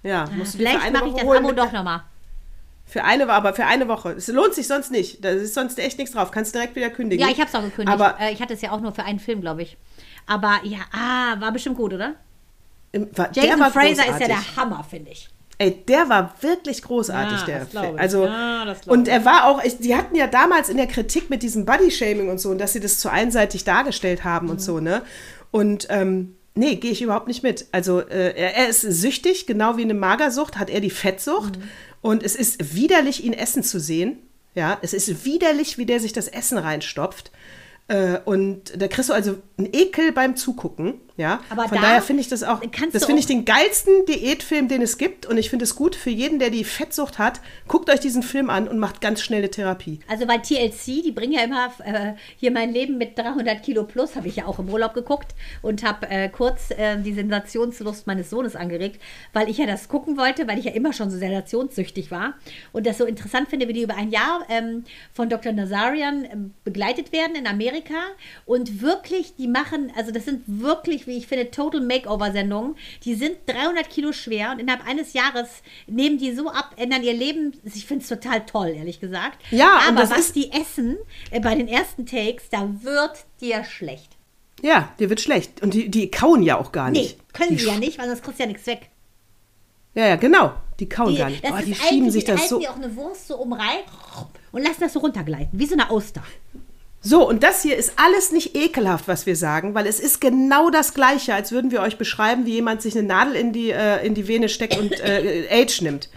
Ja, musst du Vielleicht mache ich Woche das Abo doch nochmal. Für eine, aber für eine Woche. Es lohnt sich sonst nicht. Da ist sonst echt nichts drauf. Kannst direkt wieder kündigen. Ja, ich hab's auch gekündigt. Aber äh, ich hatte es ja auch nur für einen Film, glaube ich. Aber ja, ah, war bestimmt gut, oder? im- war, Jason war Fraser ist ja großartig. der Hammer, finde ich. Ey, der war wirklich großartig, Ja, der Film. ich. Also, Ja, und er war auch, ich, die hatten ja damals in der Kritik mit diesem Body-Shaming und so, und dass sie das zu einseitig dargestellt haben Mhm. und so, ne? Und, ähm, nee, gehe ich überhaupt nicht mit. Also, äh, er, er ist süchtig, genau wie eine Magersucht, hat er die Fettsucht. Mhm. Und es ist widerlich, ihn essen zu sehen. Ja, es ist widerlich, wie der sich das Essen reinstopft. Äh, und da kriegst du also einen Ekel beim Zugucken. Ja, Aber von da daher finde ich das auch, das finde ich den geilsten Diätfilm, den es gibt. Und ich finde es gut für jeden, der die Fettsucht hat. Guckt euch diesen Film an und macht ganz schnelle Therapie. Also weil TLC, die bringen ja immer äh, hier mein Leben mit 300 Kilo plus, habe ich ja auch im Urlaub geguckt und habe äh, kurz äh, die Sensationslust meines Sohnes angeregt, weil ich ja das gucken wollte, weil ich ja immer schon so sensationssüchtig war und das so interessant finde, wie die über ein Jahr ähm, von Dr. Nazarian ähm, begleitet werden in Amerika und wirklich, die machen, also das sind wirklich, wie ich finde, Total Makeover-Sendungen, die sind 300 Kilo schwer und innerhalb eines Jahres nehmen die so ab, ändern ihr Leben, ich finde es total toll, ehrlich gesagt. Ja, aber was die essen äh, bei den ersten Takes, da wird dir schlecht. Ja, dir wird schlecht. Und die, die kauen ja auch gar Nee, nicht. können die sie ja nicht, weil sonst kriegst du ja nichts weg. Ja, ja, genau. Die kauen Die, gar nicht. Oh, die schieben sich das so. die auch eine Wurst so um rein und lassen das so runtergleiten, wie so eine Auster. So, und das hier ist alles nicht ekelhaft, was wir sagen, weil es ist genau das Gleiche, als würden wir euch beschreiben, wie jemand sich eine Nadel in die, äh, in die Vene steckt und äh, Age nimmt.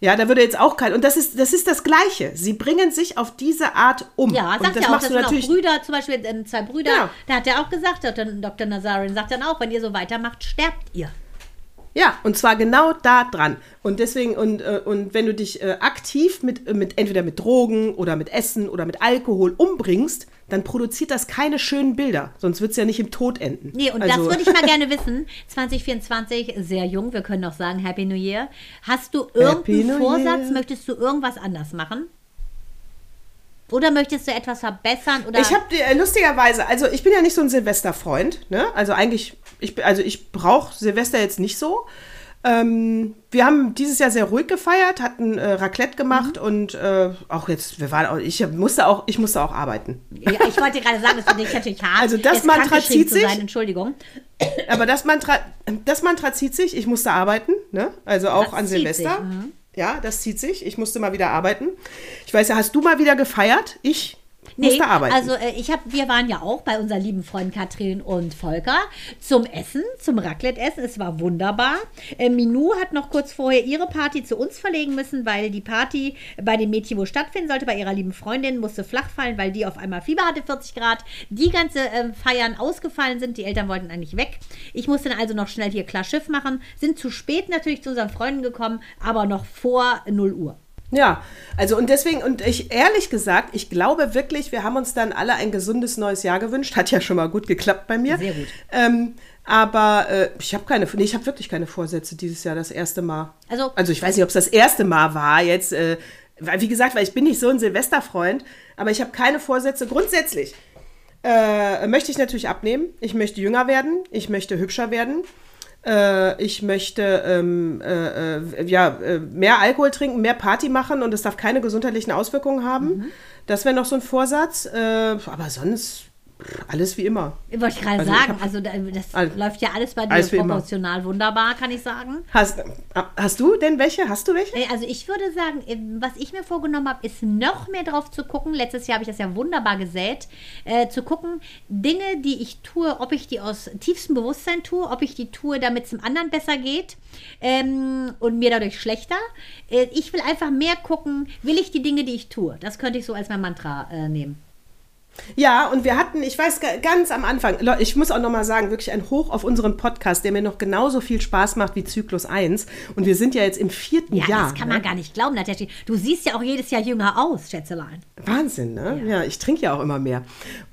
Ja, da würde jetzt auch kein. Und das ist, das ist das Gleiche. Sie bringen sich auf diese Art um. Ja, und sagt das ja auch, machst das du sind auch natürlich. Brüder, zum Beispiel äh, zwei Brüder, Ja. da hat er auch gesagt, Dr. Dr. Nazarin sagt dann auch, wenn ihr so weitermacht, sterbt ihr. Ja, und zwar genau da dran. Und deswegen, und, äh, und wenn du dich äh, aktiv mit, äh, mit entweder mit Drogen oder mit Essen oder mit Alkohol umbringst, dann produziert das keine schönen Bilder. Sonst wird es ja nicht im Tod enden. Nee, und Also- das würde ich mal gerne wissen. 2024, sehr jung, wir können noch sagen Happy New Year. Hast du irgendeinen Vorsatz? Year. Möchtest du irgendwas anders machen? Oder möchtest du etwas verbessern? Oder Ich habe äh, lustigerweise, also ich bin ja nicht so ein Silvesterfreund, ne? Also eigentlich, ich, also ich brauche Silvester jetzt nicht so. Ähm, wir haben dieses Jahr sehr ruhig gefeiert, hatten äh, Raclette gemacht Mhm. und äh, auch jetzt, wir waren auch, ich musste auch, ich musste auch arbeiten. ja, ich wollte gerade sagen, das finde ich natürlich hart. Also das Mantra zieht sich. Sein, Entschuldigung. Aber das Mantra, das Mantra zieht sich, ich musste arbeiten, ne? Also auch Das an Silvester. sich, mhm. Ja, das zieht sich. Ich musste mal wieder arbeiten. Ich weiß ja, hast du mal wieder gefeiert? Ich Nee, musste arbeiten. also äh, ich habe, wir waren ja auch bei unseren lieben Freunden Katrin und Volker zum Essen, zum Raclette-Essen. Es war wunderbar. Äh, Minou hat noch kurz vorher ihre Party zu uns verlegen müssen, weil die Party bei dem Mädchen, wo stattfinden sollte, bei ihrer lieben Freundin, musste flach fallen, weil die auf einmal Fieber hatte, 40 Grad. Die ganze äh, Feiern ausgefallen sind. Die Eltern wollten eigentlich weg. Ich musste dann also noch schnell hier klar Schiff machen. Sind zu spät natürlich zu unseren Freunden gekommen, aber noch vor 0 Uhr. Ja, also und deswegen, und ich ehrlich gesagt, ich glaube wirklich, wir haben uns dann alle ein gesundes neues Jahr gewünscht. Hat ja schon mal gut geklappt bei mir. Sehr gut. Ähm, aber äh, ich habe keine, nee, ich habe wirklich keine Vorsätze dieses Jahr, das erste Mal. Also- also ich weiß nicht, ob es das erste Mal war jetzt. Äh, weil, wie gesagt, weil ich bin nicht so ein Silvesterfreund, aber ich habe keine Vorsätze. Grundsätzlich äh, möchte ich natürlich abnehmen. Ich möchte jünger werden. Ich möchte hübscher werden. Äh, ich möchte ähm, äh, äh, ja, äh, mehr Alkohol trinken, mehr Party machen und es darf keine gesundheitlichen Auswirkungen haben. Das wäre noch so ein Vorsatz. Äh, aber sonst alles wie immer. Wollte ich gerade Also ich sagen, hab- also da- das Also, läuft ja alles bei dir alles proportional wunderbar, kann ich sagen. Hast, hast du denn welche? Hast du welche? Äh, Also ich würde sagen, äh, was ich mir vorgenommen habe, ist noch mehr drauf zu gucken. Letztes Jahr habe ich das ja wunderbar gesät. Äh, zu gucken, Dinge, die ich tue, ob ich die aus tiefstem Bewusstsein tue, ob ich die tue, damit es dem anderen besser geht ähm, und mir dadurch schlechter. Äh, ich will einfach mehr gucken, will ich die Dinge, die ich tue. Das könnte ich so als mein Mantra äh, nehmen. Ja, und wir hatten, ich weiß ga- ganz am Anfang, ich muss auch nochmal sagen, wirklich ein Hoch auf unseren Podcast, der mir noch genauso viel Spaß macht wie Zyklus 1. Und wir sind ja jetzt im vierten Ja, Jahr. das kann man ne? gar nicht glauben, Natascha. Du siehst ja auch jedes Jahr jünger aus, Schätzelein. Wahnsinn, ne? Ja, ich trinke ja auch immer mehr.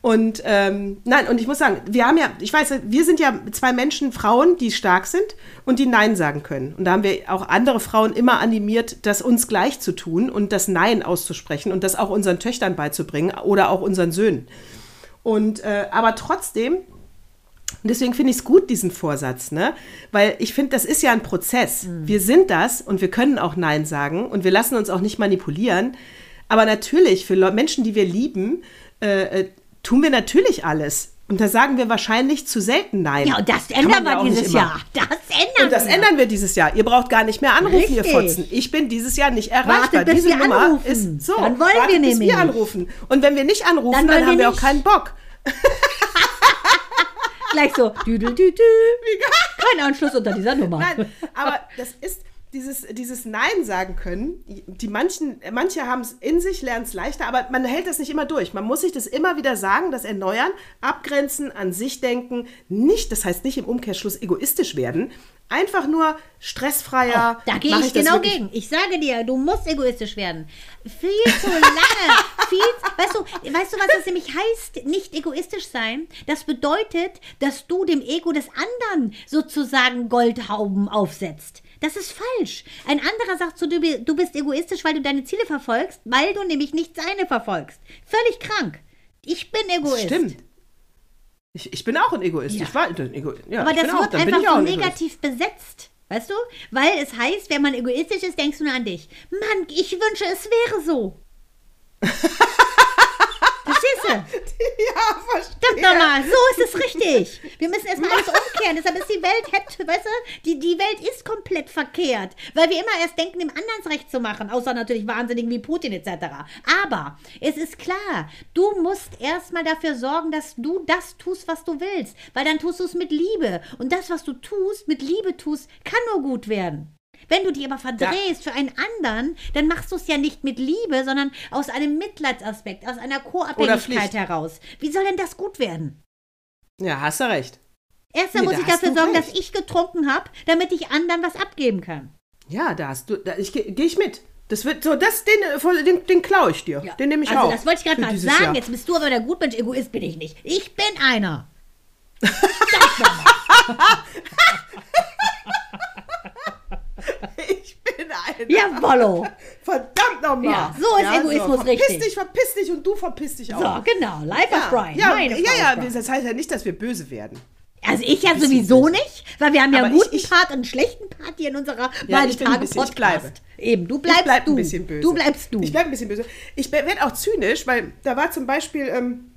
Und ähm, nein, und ich muss sagen, wir haben ja, ich weiß, wir sind ja zwei Menschen, Frauen, die stark sind und die Nein sagen können. Und da haben wir auch andere Frauen immer animiert, das uns gleich zu tun und das Nein auszusprechen und das auch unseren Töchtern beizubringen oder auch unseren Söhnen. Und äh, aber trotzdem und deswegen finde ich es gut, diesen Vorsatz, ne? Weil ich finde, das ist ja ein Prozess. Wir sind das und wir können auch Nein sagen und wir lassen uns auch nicht manipulieren. Aber natürlich, für Menschen, die wir lieben, äh, äh, tun wir natürlich alles. Und da sagen wir wahrscheinlich zu selten Nein. Ja, und das ändern wir dieses. Jahr. Das ändern Und das wir. ändern wir dieses Jahr. Ihr braucht gar nicht mehr anrufen, ihr Richtig. Fotzen. Ich bin dieses Jahr nicht erreichbar. Wartet, bis Diese wir Nummer anrufen. ist so. Dann wollen wartet, wir bis nämlich. wir anrufen. Und wenn wir nicht anrufen, Dann dann, wollen haben wir wir auch keinen Bock. Gleich so, düdel, düdel. Kein Anschluss unter dieser Nummer. Nein, aber das ist dieses, dieses Nein sagen können. Die manchen, manche haben es in sich, lernen es leichter, aber man hält das nicht immer durch. Man muss sich das immer wieder sagen, das erneuern, abgrenzen, an sich denken. Nicht, das heißt nicht im Umkehrschluss egoistisch werden. Einfach nur stressfreier. Da gehe ich das genau gegen. Ich sage dir, du musst egoistisch werden. Viel zu lange. viel, weißt du, weißt du, was das nämlich heißt, nicht egoistisch sein? Das bedeutet, dass du dem Ego des anderen sozusagen Goldhauben aufsetzt. Das ist falsch. Ein anderer sagt zu dir, du bist egoistisch, weil du deine Ziele verfolgst, weil du nämlich nicht seine verfolgst. Völlig krank. Ich bin Egoist. Stimmt. Ich, ich bin auch ein Egoist. Ja. Ich war ein Ego ja, Aber das auch, wird bin einfach auch so ein Egoist. negativ besetzt. Weißt du? Weil es heißt, wenn man egoistisch ist, denkst du nur an dich. Mann, ich wünsche, es wäre so. Verstehst du? Ja, verstehe. Verdammt nochmal, so ist es richtig. Wir müssen erstmal alles umkehren. Deshalb ist die Welt, weißt du, die, die Welt ist komplett verkehrt. Weil wir immer erst denken, dem anderen Recht zu machen. Außer natürlich Wahnsinnigen wie Putin etc. Aber es ist klar, du musst erstmal dafür sorgen, dass du das tust, was du willst. Weil dann tust du es mit Liebe. Und das, was du tust, mit Liebe tust, kann nur gut werden. Wenn du dich aber verdrehst für einen anderen, dann machst du es ja nicht mit Liebe, sondern aus einem Mitleidsaspekt, aus einer Co-Abhängigkeit heraus. Wie soll denn das gut werden? Ja, hast du recht. Erstmal Nee, muss da ich dafür sorgen, recht. dass ich getrunken habe, damit ich anderen was abgeben kann. Ja, da hast du, da, ich gehe geh ich mit. Das wird so, das, den, äh, den, den klaue ich dir. Den nehme ich also auch. das wollte ich gerade mal sagen. Jahr. Jetzt bist du aber der Gutmensch. Egoist bin ich nicht. Ich bin einer. Ich bin ein. Jawollo. Verdammt nochmal. Ja, so ist Egoismus verpiss richtig. dich, verpiss dich und du verpiss dich auch. So, genau. Life of Brian. Ja, Meine ja, ja, das heißt ja nicht, dass wir böse werden. Also ich ja sowieso böse. nicht, weil wir haben ja Aber einen ich- guten ich- Part und einen schlechten Part hier in unserer Ja, ich bin ein bisschen- ich Podcast. bleibe. Eben, du bleibst ich bleib du. ein bisschen böse. Du bleibst du. Ich bleib ein bisschen böse. Ich werde auch zynisch, weil da war zum Beispiel, ähm,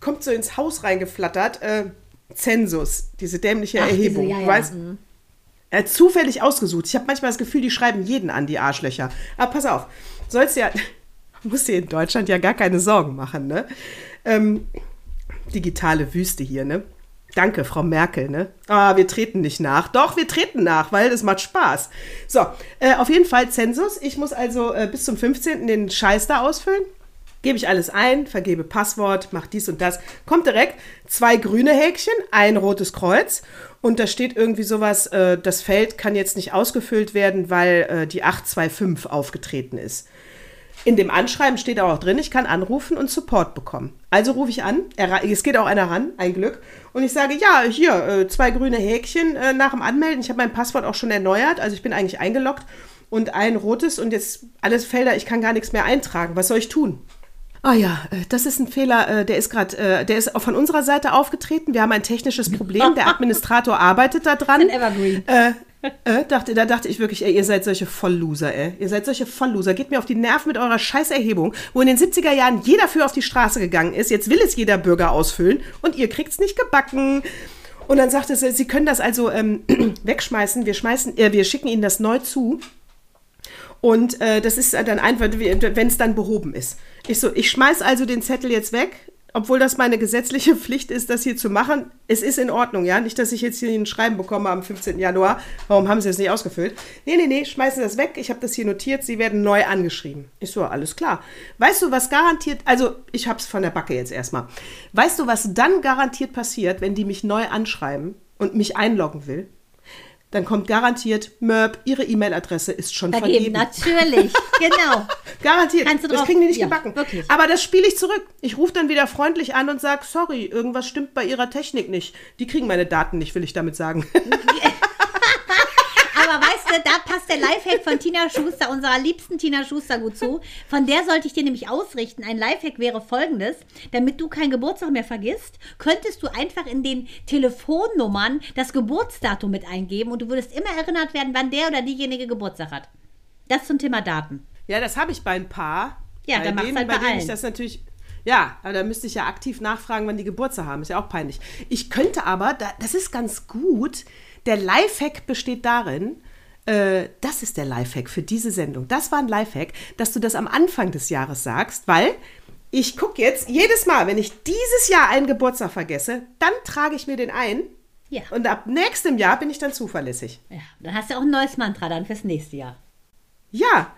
kommt so ins Haus reingeflattert, äh, Zensus, diese dämliche Ach, diese- Erhebung. ja, du ja, weißt, mhm. Äh, zufällig ausgesucht. Ich habe manchmal das Gefühl, die schreiben jeden an, die Arschlöcher. Aber pass auf, sollst ja, musst dir in Deutschland ja gar keine Sorgen machen, ne? Ähm, digitale Wüste hier, ne? Danke, Frau Merkel, ne? Ah, wir treten nicht nach. Doch, wir treten nach, weil es macht Spaß. So, äh, auf jeden Fall Zensus. Ich muss also äh, bis zum 15. den Scheiß da ausfüllen. Gebe ich alles ein, vergebe Passwort, mach dies und das. Kommt direkt zwei grüne Häkchen, ein rotes Kreuz. Und da steht irgendwie sowas, äh, das Feld kann jetzt nicht ausgefüllt werden, weil äh, die 825 aufgetreten ist. In dem Anschreiben steht auch drin, ich kann anrufen und Support bekommen. Also rufe ich an, er, es geht auch einer ran, ein Glück, und ich sage, ja, hier, äh, zwei grüne Häkchen äh, nach dem Anmelden. Ich habe mein Passwort auch schon erneuert, also ich bin eigentlich eingeloggt und ein rotes und jetzt alles Felder, ich kann gar nichts mehr eintragen. Was soll ich tun? Ah ja, äh, das ist ein Fehler, äh, der ist gerade, äh, der ist von unserer Seite aufgetreten. Wir haben ein technisches Problem. Der Administrator arbeitet da dran. Ein Evergreen. Äh, äh, dachte, da dachte ich wirklich, ey, ihr seid solche Vollloser, ey. Ihr seid solche Vollloser. Geht mir auf die Nerven mit eurer Scheißerhebung, wo in den 70er Jahren jeder für auf die Straße gegangen ist. Jetzt will es jeder Bürger ausfüllen und ihr kriegt's nicht gebacken. Und dann sagte sie, sie können das also ähm, wegschmeißen. Wir schmeißen, äh, wir schicken ihnen das neu zu. Und äh, das ist dann einfach, wenn es dann behoben ist. Ich so, ich schmeiß also den Zettel jetzt weg, obwohl das meine gesetzliche Pflicht ist, das hier zu machen. Es ist in Ordnung, ja. Nicht, dass ich jetzt hier ein Schreiben bekomme am 15. Januar. Warum haben Sie es nicht ausgefüllt? Nee, nee, nee, schmeißen Sie das weg. Ich habe das hier notiert. Sie werden neu angeschrieben. Ich so, alles klar. Weißt du, was garantiert, also ich hab's von der Backe jetzt erstmal. Weißt du, was dann garantiert passiert, wenn die mich neu anschreiben und mich einloggen will? Dann kommt garantiert, Mörb, Ihre E-Mail-Adresse ist schon Vergeben, vergeben. natürlich. genau. Garantiert. Kannst du das drauf- kriegen die nicht ja, gebacken. wirklich. Aber das spiele ich zurück. Ich rufe dann wieder freundlich an und sage, sorry, irgendwas stimmt bei ihrer Technik nicht. Die kriegen meine Daten nicht, will ich damit sagen. Aber weißt du, da passt der Lifehack von Tina Schuster, unserer liebsten Tina Schuster, gut zu. Von der sollte ich dir nämlich ausrichten. Ein Lifehack wäre folgendes: Damit du keinen Geburtstag mehr vergisst, könntest du einfach in den Telefonnummern das Geburtsdatum mit eingeben und du würdest immer erinnert werden, wann der oder diejenige Geburtstag hat. Das zum Thema Daten. ja, das habe ich bei ein paar. Ja, bei dann denen, halt bei bei denen ich das natürlich. Ja, aber da müsste ich ja aktiv nachfragen, wann die Geburtstag haben. Ist ja auch peinlich. Ich könnte aber, da, das ist ganz gut. Der Lifehack besteht darin, äh, das ist der Lifehack für diese Sendung. Das war ein Lifehack, dass du das am Anfang des Jahres sagst, weil ich gucke jetzt jedes Mal, wenn ich dieses Jahr einen Geburtstag vergesse, dann trage ich mir den ein. Ja. Und ab nächstem Jahr bin ich dann zuverlässig. Ja, dann hast du auch ein neues Mantra dann fürs nächste Jahr. Ja.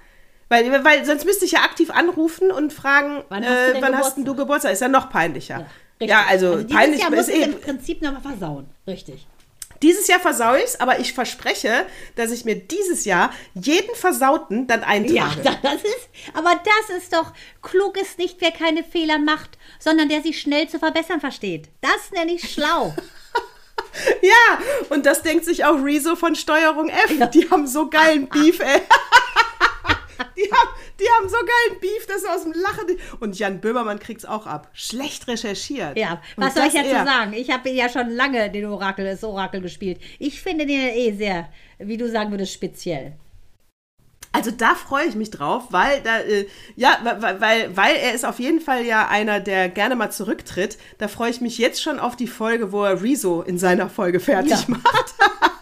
Weil, weil sonst müsste ich ja aktiv anrufen und fragen, Wann hast du äh, wann hast du Geburtstag? Ist ja noch peinlicher. Ja, richtig. also, dieses peinlich Jahr ist eh. im Prinzip nochmal versauen. Richtig. Dieses Jahr versau ich's, aber ich verspreche, dass ich mir dieses Jahr jeden Versauten dann eintrage. Ja, das ist, aber das ist doch, klug ist nicht, wer keine Fehler macht, sondern der sich schnell zu verbessern versteht. Das nenne ich schlau. Ja, und das denkt sich auch Rezo von Steuerung F. Die haben so geilen Beef, ey. Die haben, die haben so geilen Beef, dass sie aus dem Lachen. Und Jan Böhmermann kriegt's auch ab. Schlecht recherchiert. Ja, was soll ich das dazu er. sagen? Ich habe ja schon lange den Orakel, das Orakel gespielt. Ich finde den eh sehr, wie du sagen würdest, speziell. Also da freue ich mich drauf, weil da, äh, ja, weil, weil, weil er ist auf jeden Fall ja einer, der gerne mal zurücktritt. Da freue ich mich jetzt schon auf die Folge, wo er Rezo in seiner Folge fertig Ja. macht.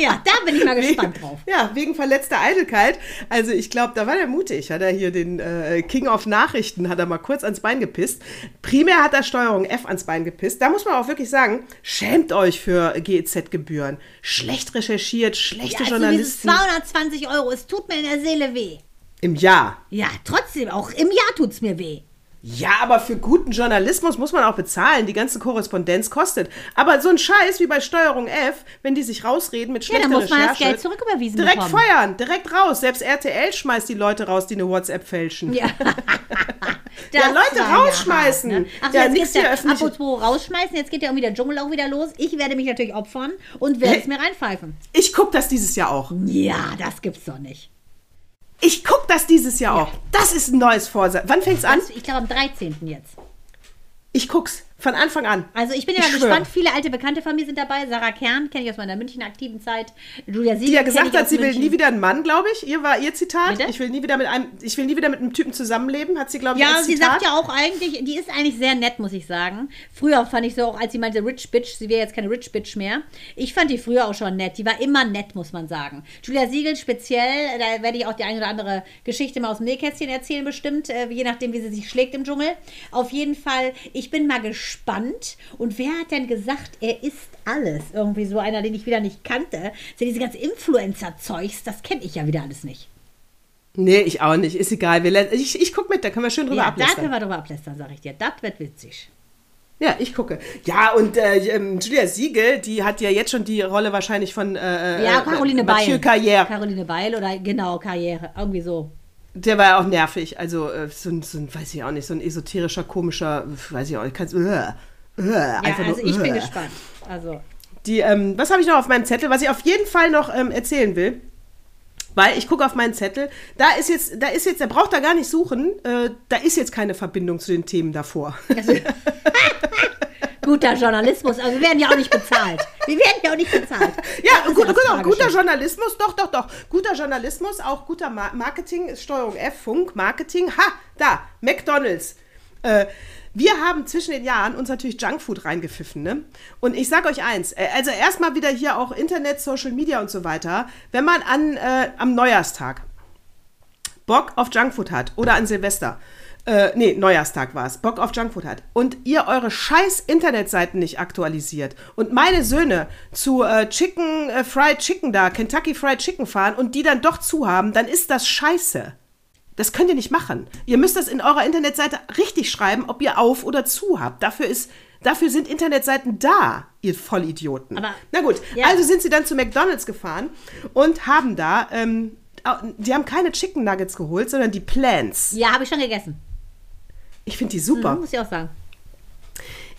Ja, da bin ich mal gespannt drauf. Ja, wegen verletzter Eitelkeit. Also ich glaube, da war der mutig. Hat er hier den äh, King of Nachrichten, hat er mal kurz ans Bein gepisst. Primär hat er Steuerung F ans Bein gepisst. Da muss man auch wirklich sagen, schämt euch für GEZ-Gebühren. Schlecht recherchiert, schlechte Also diese Journalisten 220 Euro, es tut mir in der Seele weh. im Jahr. Ja, trotzdem, auch im Jahr tut's mir weh. Ja, aber für guten Journalismus muss man auch bezahlen. Die ganze Korrespondenz kostet. Aber so ein Scheiß wie bei Steuerung F, wenn die sich rausreden mit Ja, schlechter dann muss man das Geld zurücküberwiesen direkt bekommen. feuern, direkt raus. Selbst RTL schmeißt die Leute raus, die eine WhatsApp fälschen. Ja. Ja, Das Leute war rausschmeißen. hart, ne? Ach, Ja, jetzt ja hier öffentlich- apropos rausschmeißen, jetzt geht ja irgendwie der Dschungel auch wieder los. Ich werde mich natürlich opfern und werde es mir reinpfeifen. Ich guck das dieses Jahr auch. Ja, das gibt's doch nicht. Ich guck das dieses Jahr auch. Das ist ein neues Vorsatz. Wann fängt's an? Ich glaube am 13. jetzt. Ich guck's von Anfang an. Also ich bin ja Ich gespannt. Viele alte Bekannte von mir sind dabei. Sarah Kern kenne ich aus meiner München aktiven Zeit. Julia Siegel Die ja gesagt hat, sie will München. nie wieder einen Mann, glaube ich. Ihr war ihr Zitat. Bitte? Ich will nie wieder mit einem, ich will nie wieder mit einem Typen zusammenleben, hat sie, glaube ich, Ja, als sie Zitat. sagt ja auch eigentlich, die ist eigentlich sehr nett, muss ich sagen. Früher fand ich so auch, als sie meinte Rich Bitch, sie wäre jetzt keine Rich Bitch mehr. Ich fand die früher auch schon nett. Die war immer nett, muss man sagen. Julia Siegel speziell, da werde ich auch die eine oder andere Geschichte mal aus dem Nähkästchen erzählen, bestimmt, äh, je nachdem, wie sie sich schlägt im Dschungel. Auf jeden Fall, ich bin mal gespannt. Und wer hat denn gesagt, er ist alles? Irgendwie so einer, den ich wieder nicht kannte. Ja diese ganze Influencer-Zeugs, das kenne ich ja wieder alles nicht. Nee, ich auch nicht. Ist egal. Wir, ich, ich guck mit, da können wir schön drüber Ja, da ablästern. können wir drüber ablästern, sag ich dir. Das wird witzig. Ja, ich gucke. Ja, und äh, ähm, Julia Siegel, die hat ja jetzt schon die Rolle wahrscheinlich von äh, Ja, äh, Caroline Mathieu Beil. Carrière. Caroline Beil oder genau, Karriere. Irgendwie so. Der war ja auch nervig. Also äh, so, ein, so ein, weiß ich auch nicht, so ein esoterischer, komischer, weiß ich auch nicht, kannst, äh, äh, Ja, also nur, ich bin gespannt. Also, Die, ähm, was habe ich noch auf meinem Zettel, was ich auf jeden Fall noch ähm, erzählen will? Weil ich gucke auf meinen Zettel, da ist jetzt, da ist jetzt, der braucht da gar nicht suchen, äh, da ist jetzt keine Verbindung zu den Themen davor. guter Journalismus, aber wir werden ja auch nicht bezahlt. Wir werden ja auch nicht bezahlt. Ja, gut, das genau, guter Journalismus, doch, doch, doch. Guter Journalismus, auch guter Ma Marketing, Steuerung F, Funk, Marketing. Ha, da, McDonalds. Äh, wir haben zwischen den Jahren uns natürlich Junkfood reingepfiffen, ne? Und ich sag euch eins, äh, also erstmal wieder hier auch Internet, Social Media und so weiter. Wenn man an, äh, am Neujahrstag Bock auf Junkfood hat oder an Silvester, äh, nee, Neujahrstag war es, Bock auf Junkfood hat und ihr eure scheiß Internetseiten nicht aktualisiert und meine Söhne zu äh, Chicken, äh, Fried Chicken da, Kentucky Fried Chicken fahren und die dann doch zu haben, dann ist das scheiße. Das könnt ihr nicht machen. Ihr müsst das in eurer Internetseite richtig schreiben, ob ihr auf oder zu habt. Dafür ist, dafür sind Internetseiten da, ihr Vollidioten. Aber- Na gut, Ja. also sind sie dann zu McDonalds gefahren und haben da, ähm, die haben keine Chicken Nuggets geholt, sondern die Plants. Ja, habe ich schon gegessen. Ich finde die super. Muss ich auch sagen.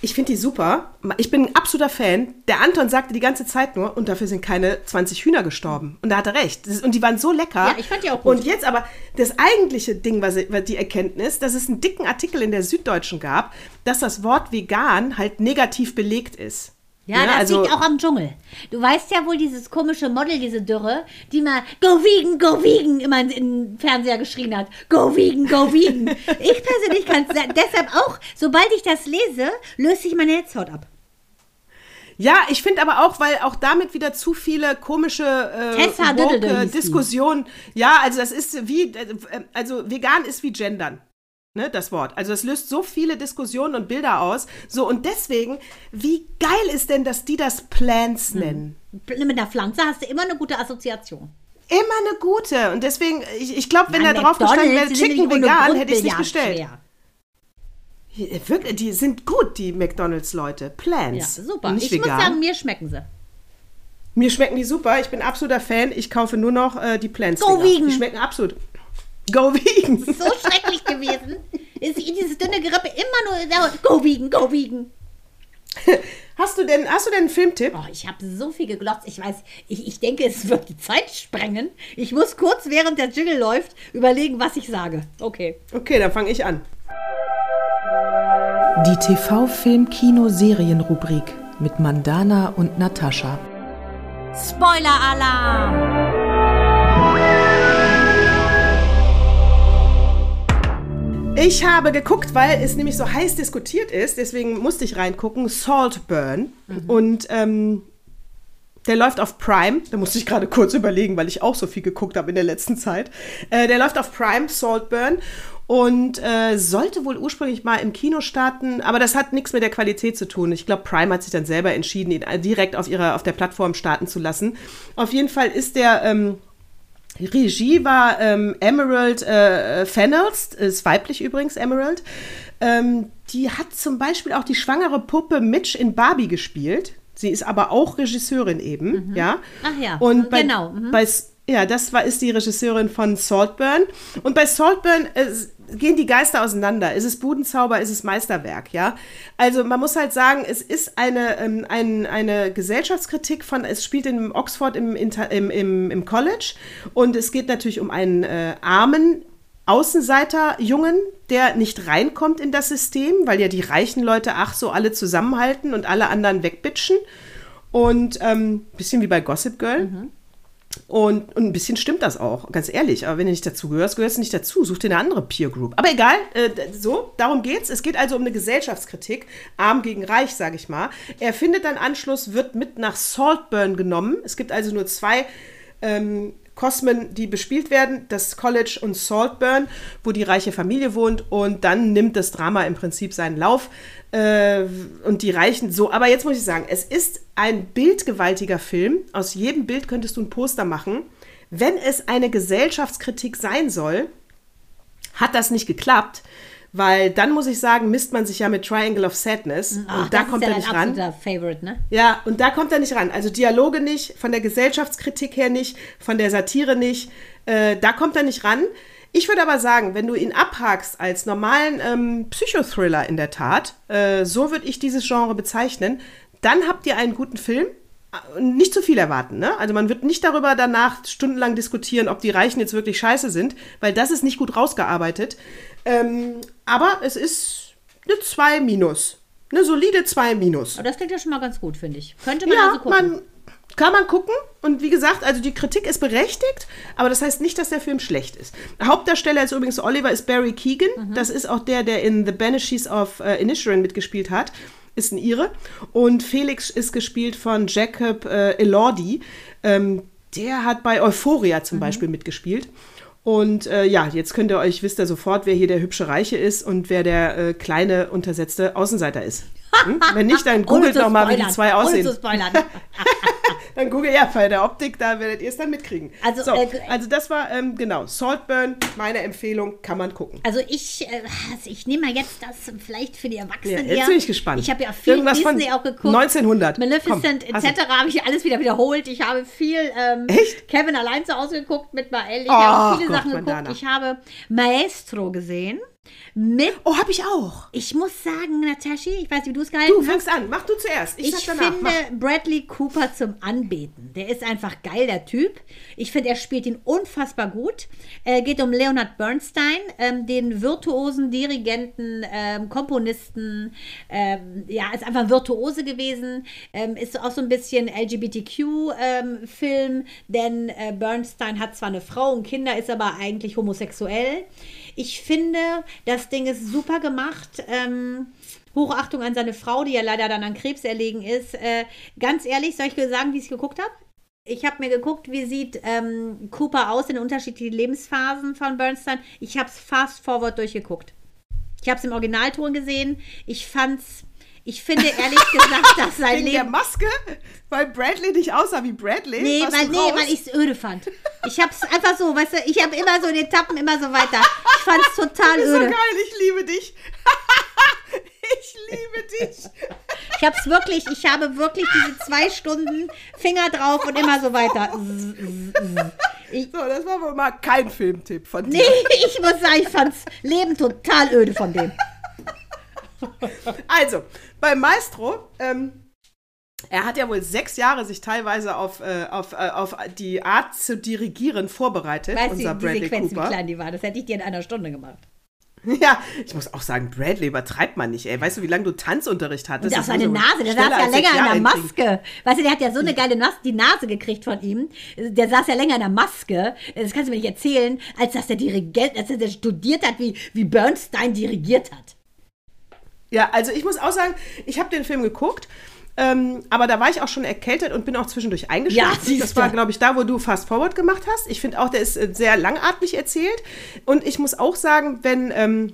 Ich finde die super. Ich bin ein absoluter Fan. Der Anton sagte die ganze Zeit nur, und dafür sind keine 20 Hühner gestorben. Und da hat er recht. Ist, und die waren so lecker. Ja, ich fand die auch gut. Und jetzt aber das eigentliche Ding, was was die Erkenntnis, dass es einen dicken Artikel in der Süddeutschen gab, dass das Wort vegan halt negativ belegt ist. Ja, das also, liegt auch am Dschungel. Du weißt ja wohl dieses komische Model, diese Dürre, die mal Go vegan, go vegan immer in den Fernseher geschrien hat. Go vegan, go vegan. ich persönlich kann es deshalb auch, sobald ich das lese, löst sich meine Netzhaut ab. Ja, ich finde aber auch, weil auch damit wieder zu viele komische äh, woke. Diskussionen. Ja, also das ist wie, äh, also vegan ist wie gendern. Ne, das Wort. Also es löst so viele Diskussionen und Bilder aus. So, und deswegen, wie geil ist denn, dass die das Plants Hm. nennen? Mit einer Pflanze hast du immer eine gute Assoziation. Immer eine gute. Und deswegen, ich, ich glaube, wenn Mann, da drauf gestanden wäre, Chicken vegan, hätte ich es nicht bestellt. schwer. Hier, Wirklich, die sind gut, die McDonalds-Leute. Ja, Plants. super. Und Nicht ich vegan. muss sagen, mir schmecken sie. Mir schmecken die super. Ich bin absoluter Fan. Ich kaufe nur noch äh, die Plants. Go vegan. Die schmecken absolut. Go vegan. So schrecklich gewesen. Ist dieses dünne Gerippe immer nur. Go vegan, go vegan. Hast du denn, hast du denn einen Filmtipp? Oh, ich habe so viel geglotzt. Ich weiß, ich, ich denke, es wird die Zeit sprengen. Ich muss kurz, während der Jingle läuft, überlegen, was ich sage. Okay. Okay, dann fange ich an. Die TV-Film-Kino-Serien-Rubrik mit Mandana und Natascha. Spoiler-Alarm! Ich habe geguckt, weil es nämlich so heiß diskutiert ist, deswegen musste ich reingucken, Saltburn. Und ähm, der läuft auf Prime. Da musste ich gerade kurz überlegen, weil ich auch so viel geguckt habe in der letzten Zeit. Äh, der läuft auf Prime, Saltburn. Und äh, sollte wohl ursprünglich mal im Kino starten, aber das hat nichts mit der Qualität zu tun. Ich glaube, Prime hat sich dann selber entschieden, ihn direkt auf, ihrer, auf der Plattform starten zu lassen. Auf jeden Fall ist der. Ähm, Regie war ähm, Emerald äh, Fennels, ist weiblich übrigens, Emerald. Ähm, die hat zum Beispiel auch die schwangere Puppe Mitch in Barbie gespielt. Sie ist aber auch Regisseurin eben, ja. Ach ja, Und bei, genau. Mhm. bei ja, das war, ist die Regisseurin von Saltburn. Und bei Saltburn äh, gehen die Geister auseinander. Ist es Budenzauber, ist es Meisterwerk, ja? Also man muss halt sagen, es ist eine, ähm, ein, eine Gesellschaftskritik von, es spielt in Oxford im, im, im, im College und es geht natürlich um einen äh, armen Außenseiter-Jungen, der nicht reinkommt in das System, weil ja die reichen Leute ach so alle zusammenhalten und alle anderen wegbitchen. Und ähm, bisschen wie bei Gossip Girl. Und, und ein bisschen stimmt das auch, ganz ehrlich. Aber wenn du nicht dazu gehörst, gehörst du nicht dazu. Such dir eine andere Peer Group. Aber egal, äh, so, darum geht's. Es geht also um eine Gesellschaftskritik, arm gegen reich, sage ich mal. Er findet dann Anschluss, wird mit nach Saltburn genommen. Es gibt also nur zwei ähm, Kosmen, die bespielt werden, das College und Saltburn, wo die reiche Familie wohnt. Und dann nimmt das Drama im Prinzip seinen Lauf. Äh, und die Reichen so. Aber jetzt muss ich sagen, es ist ein bildgewaltiger Film. Aus jedem Bild könntest du ein Poster machen. Wenn es eine Gesellschaftskritik sein soll, hat das nicht geklappt. Weil dann muss ich sagen, misst man sich ja mit Triangle of Sadness. Ach, und da das kommt ja er nicht ran. Favorite, ne? Ja, und da kommt er nicht ran. Also Dialoge nicht, von der Gesellschaftskritik her nicht, von der Satire nicht. Äh, da kommt er nicht ran. Ich würde aber sagen, wenn du ihn abhakst als normalen ähm, Psychothriller in der Tat, äh, so würde ich dieses Genre bezeichnen, dann habt ihr einen guten Film. Nicht zu viel erwarten, ne? Also man wird nicht darüber danach stundenlang diskutieren, ob die Reichen jetzt wirklich scheiße sind, weil das ist nicht gut rausgearbeitet. Ähm, aber es ist eine 2 minus. Eine solide 2 minus. Aber das klingt ja schon mal ganz gut, finde ich. Könnte man Ja, also gucken. man kann man gucken. Und wie gesagt, also die Kritik ist berechtigt, aber das heißt nicht, dass der Film schlecht ist. Hauptdarsteller ist übrigens Oliver, ist Barry Keegan. Mhm. Das ist auch der, der in The Banshees of äh, Inisherin mitgespielt hat. Ist ein Ire. Und Felix ist gespielt von Jacob äh, Elordi. Ähm, der hat bei Euphoria Mhm. zum Beispiel mitgespielt. Und äh, ja, jetzt könnt ihr euch, wisst ihr sofort, wer hier der hübsche Reiche ist und wer der äh, kleine, untersetzte Außenseiter ist. Hm? Wenn nicht, dann Ohne googelt zu doch mal, wie die zwei Ohne aussehen. zu spoilern. Dann google ja bei der Optik, da werdet ihr es dann mitkriegen. Also, so, äh, also das war, ähm, genau, Saltburn, meine Empfehlung, kann man gucken. Also ich, äh, also ich nehme mal jetzt das vielleicht für die Erwachsenen. Ja, jetzt bin ich gespannt. Ich habe ja viel Irgendwas von Disney auch geguckt. 1900. Maleficent Komm, also. etc. habe ich alles wieder wiederholt. Ich habe viel ähm, Echt? Kevin allein zu Hause geguckt mit Mael. Ich Oh habe viele Gott, Sachen geguckt. Mandana. Ich habe Maestro gesehen. Mit, Oh, hab ich auch. ich muss sagen, Nataschi, ich weiß nicht, wie du es gehalten Du hast. fängst an, mach du zuerst. Ich, Ich finde mach. Bradley Cooper zum Anbeten. Der ist einfach geil, der Typ. Ich finde, er spielt ihn unfassbar gut. Äh, geht um Leonard Bernstein, ähm, den virtuosen Dirigenten, ähm, Komponisten. Ähm, ja, ist einfach ein Virtuose gewesen. Ähm, ist auch so ein bisschen LGBTQ-Film, denn äh, Bernstein hat zwar eine Frau und Kinder, ist aber eigentlich homosexuell. Ich finde, das Ding ist super gemacht. Ähm, Hochachtung an seine Frau, die ja leider dann an Krebs erlegen ist. Äh, ganz ehrlich, soll ich sagen, wie ich es geguckt habe? Ich habe mir geguckt, wie sieht ähm, Cooper aus in unterschiedlichen Lebensphasen von Bernstein. Ich habe es fast forward durchgeguckt. Ich habe es im Originalton gesehen. Ich fand's, ich finde ehrlich gesagt, dass sein Wegen der Leben. Maske, weil Bradley nicht aussah wie Bradley. Nee, warst weil, nee, raus? weil ich es öde fand. Ich habe es einfach so, weißt du, ich habe immer so in Etappen immer so weiter. Ich fand es total bist so öde. geil, ich liebe dich. ich liebe dich. Ich habe es wirklich, ich habe wirklich diese zwei Stunden Finger drauf und immer so weiter. Ich, So, das war wohl mal kein Filmtipp von dir. nee, ich muss sagen, ich fand's Leben total öde von dem. Also, bei Maestro, ähm, er hat ja wohl sechs Jahre sich teilweise auf, äh, auf, äh, auf die Art zu dirigieren vorbereitet, Weißt du, unser die Bradley Sequenz, wie Cooper. klein die war? Das hätte ich dir in einer Stunde gemacht. Ja, ich muss auch sagen, Bradley übertreibt man nicht, ey. Weißt du, wie lange du Tanzunterricht hattest? Und auf seine aber Nase, der saß ja länger in der. Maske. Weißt du, der hat ja so eine geile Nas die Nase gekriegt von ihm. Der saß ja länger in der Maske. Das kannst du mir nicht erzählen, als dass der Dirigent, als der studiert hat, wie, wie Bernstein dirigiert hat. Ja, also ich muss auch sagen, ich habe den Film geguckt, ähm, aber da war ich auch schon erkältet und bin auch zwischendurch Ja, eingeschlafen. siehste. das war, glaube ich, da, wo du Fast Forward gemacht hast. Ich finde auch, der ist äh, sehr langatmig erzählt. Und ich muss auch sagen, wenn. Ähm,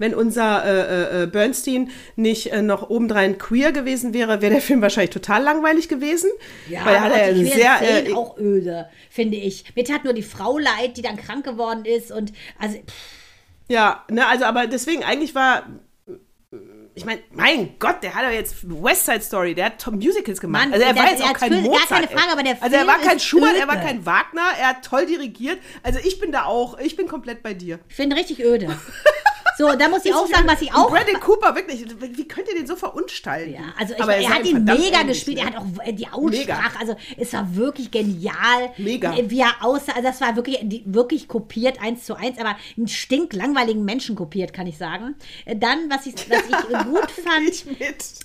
wenn unser äh, äh, Bernstein nicht äh, noch obendrein queer gewesen wäre, wäre der Film wahrscheinlich total langweilig gewesen. weil er hat ja die sehr. Äh, auch öde, finde ich. Mir tat nur die Frau leid, die dann krank geworden ist und also pff, Ja, ne, also aber deswegen eigentlich war. Ich meine, mein Gott, der hat ja jetzt West Side Story, der hat Top Musicals gemacht. Mann, also er der- war jetzt auch kein für- gar Mozart. keine. Frage, aber der also er Film war kein ist Schubert, er war öde. kein Wagner, er hat toll dirigiert. Also ich bin da auch, ich bin komplett bei dir. ich finde richtig öde. So, da muss ich auch sagen, was ich auch. Bradley Cooper, wirklich, wie könnt ihr den so verunstalten? Ja, also ich, er ist hat ihn mega gespielt, er hat auch die Aussprache, also es war wirklich genial, Mega. wie er aussah, also das war wirklich, wirklich kopiert, eins zu eins, aber einen stinklangweiligen Menschen kopiert, kann ich sagen. Äh, Dann, was ich, was ich gut fand,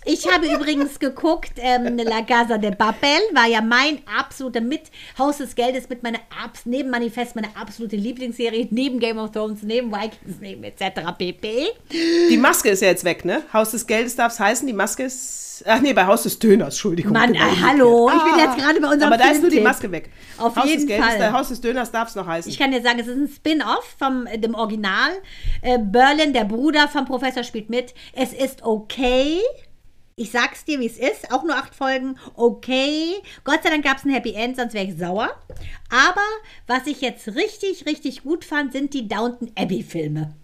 Ich ich habe übrigens geguckt, ähm, La Casa de Papel war ja mein absoluter mit Haus des Geldes mit meiner Abs neben Manifest meine absolute Lieblingsserie neben Game of Thrones neben Vikings neben etc. pp. Die Maske ist ja jetzt weg, ne? Haus des Geldes darf es heißen, die Maske ist. Ach nee, bei Haus des Döners, Entschuldigung. Mann, genau hallo, ich bin jetzt gerade bei unserem Aber da ist nur die. Maske weg. Auf Haus jeden des Geldes, Fall. Der Haus des Döners darf es noch heißen. Ich kann dir sagen, es ist ein Spin-off vom äh, dem Original. Äh, Berlin, der Bruder vom Professor, spielt mit. Es ist okay. Ich sag's dir, wie es ist. Auch nur acht Folgen. Okay. Gott sei Dank gab es ein Happy End, sonst wäre ich sauer. Aber was ich jetzt richtig, richtig gut fand, sind die Downton Abbey-Filme.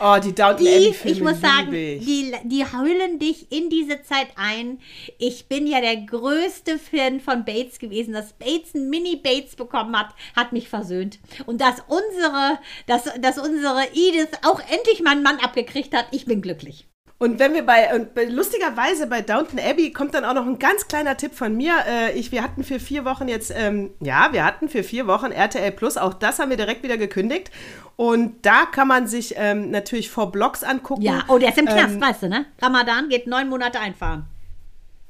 Oh, die Downton Die, ich muss sagen, ich. die, die hüllen dich in diese Zeit ein. Ich bin ja der größte Fan von Bates gewesen. Dass Bates ein Mini-Bates bekommen hat, hat mich versöhnt. Und dass unsere, dass, dass unsere Edith auch endlich mal einen Mann abgekriegt hat, ich bin glücklich. Und wenn wir bei, und lustigerweise bei Downton Abbey kommt dann auch noch ein ganz kleiner Tipp von mir. Äh, ich, wir hatten für vier Wochen jetzt, ähm, ja, wir hatten für vier Wochen RTL Plus, auch das haben wir direkt wieder gekündigt. Und da kann man sich ähm, natürlich vor Blogs angucken. Ja, oh, der ist im Knast, Ähm, weißt du, ne? Ramadan geht neun Monate einfahren.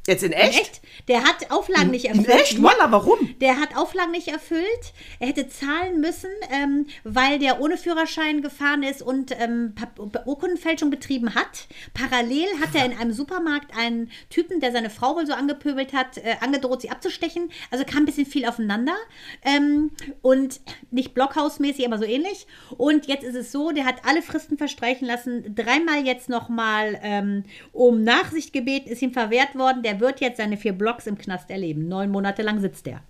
Jetzt in echt? Echt? Der hat Auflagen nicht In erfüllt. echt? Walla, warum? Der hat Auflagen nicht erfüllt. Er hätte zahlen müssen, ähm, weil der ohne Führerschein gefahren ist und ähm, Urkundenfälschung betrieben hat. Parallel hat er in einem Supermarkt einen Typen, der seine Frau wohl so angepöbelt hat, äh, angedroht, sie abzustechen. Also kam ein bisschen viel aufeinander. Ähm, und nicht blockhausmäßig, aber so ähnlich. Und jetzt ist es so, der hat alle Fristen verstreichen lassen. Dreimal jetzt nochmal ähm, um Nachsicht gebeten, ist ihm verwehrt worden. Der wird jetzt seine vier Blocks im Knast erleben. Neun Monate lang sitzt er.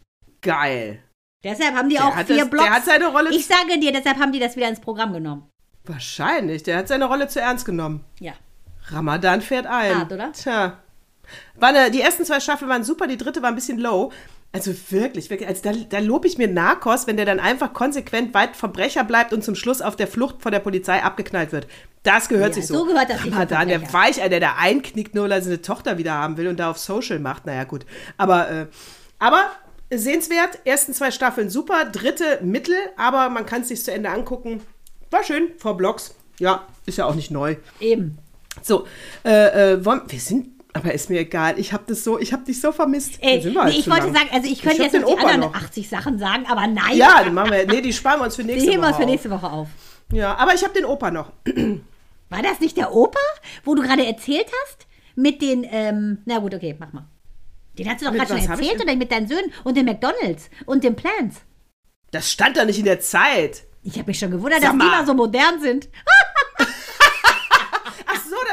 Geil. Deshalb haben die Der auch vier das- der Blocks. hat seine Rolle- Ich sage dir, deshalb haben die das wieder ins Programm genommen. Wahrscheinlich. Der hat seine Rolle zu ernst genommen. Ja. Ramadan fährt ein. Hart, oder? Tja. War eine, die ersten zwei Staffeln waren super, die dritte war ein bisschen low. Also wirklich, wirklich. Also da, da lobe ich mir Narcos, wenn der dann einfach konsequent weit Verbrecher bleibt und zum Schluss auf der Flucht vor der Polizei abgeknallt wird. Das gehört Ja, sich so. so gehört das für Ramadan, der. Weichei, der da einknickt, nur weil er seine Tochter wieder haben will und da auf Social macht. Naja, gut. Aber, äh, aber sehenswert. Ersten zwei Staffeln super, dritte mittel, aber man kann es sich zu Ende angucken. War schön, vor Blogs. Ja, ist ja auch nicht neu. Eben. So, äh, äh, wir sind, aber ist mir egal. Ich habe das so, ich habe dich so vermisst. Ey, Dann sind wir halt nee, ich zu wollte lang. sagen, also ich könnte hab jetzt noch die Opa anderen noch. 80 Sachen sagen, aber nein. Ja, die machen wir. Nee, die sparen wir uns für die nächste heben wir Woche. uns für nächste Woche auf. Ja, aber ich habe den Opa noch. War das nicht der Opa, wo du gerade erzählt hast? Mit den, ähm, na gut, okay, mach mal. Den hast du doch gerade schon ich erzählt, oder mit deinen Söhnen und den McDonalds und den Plants. Das stand da nicht in der Zeit. Ich habe mich schon gewundert, Sag dass die mal. mal so modern sind.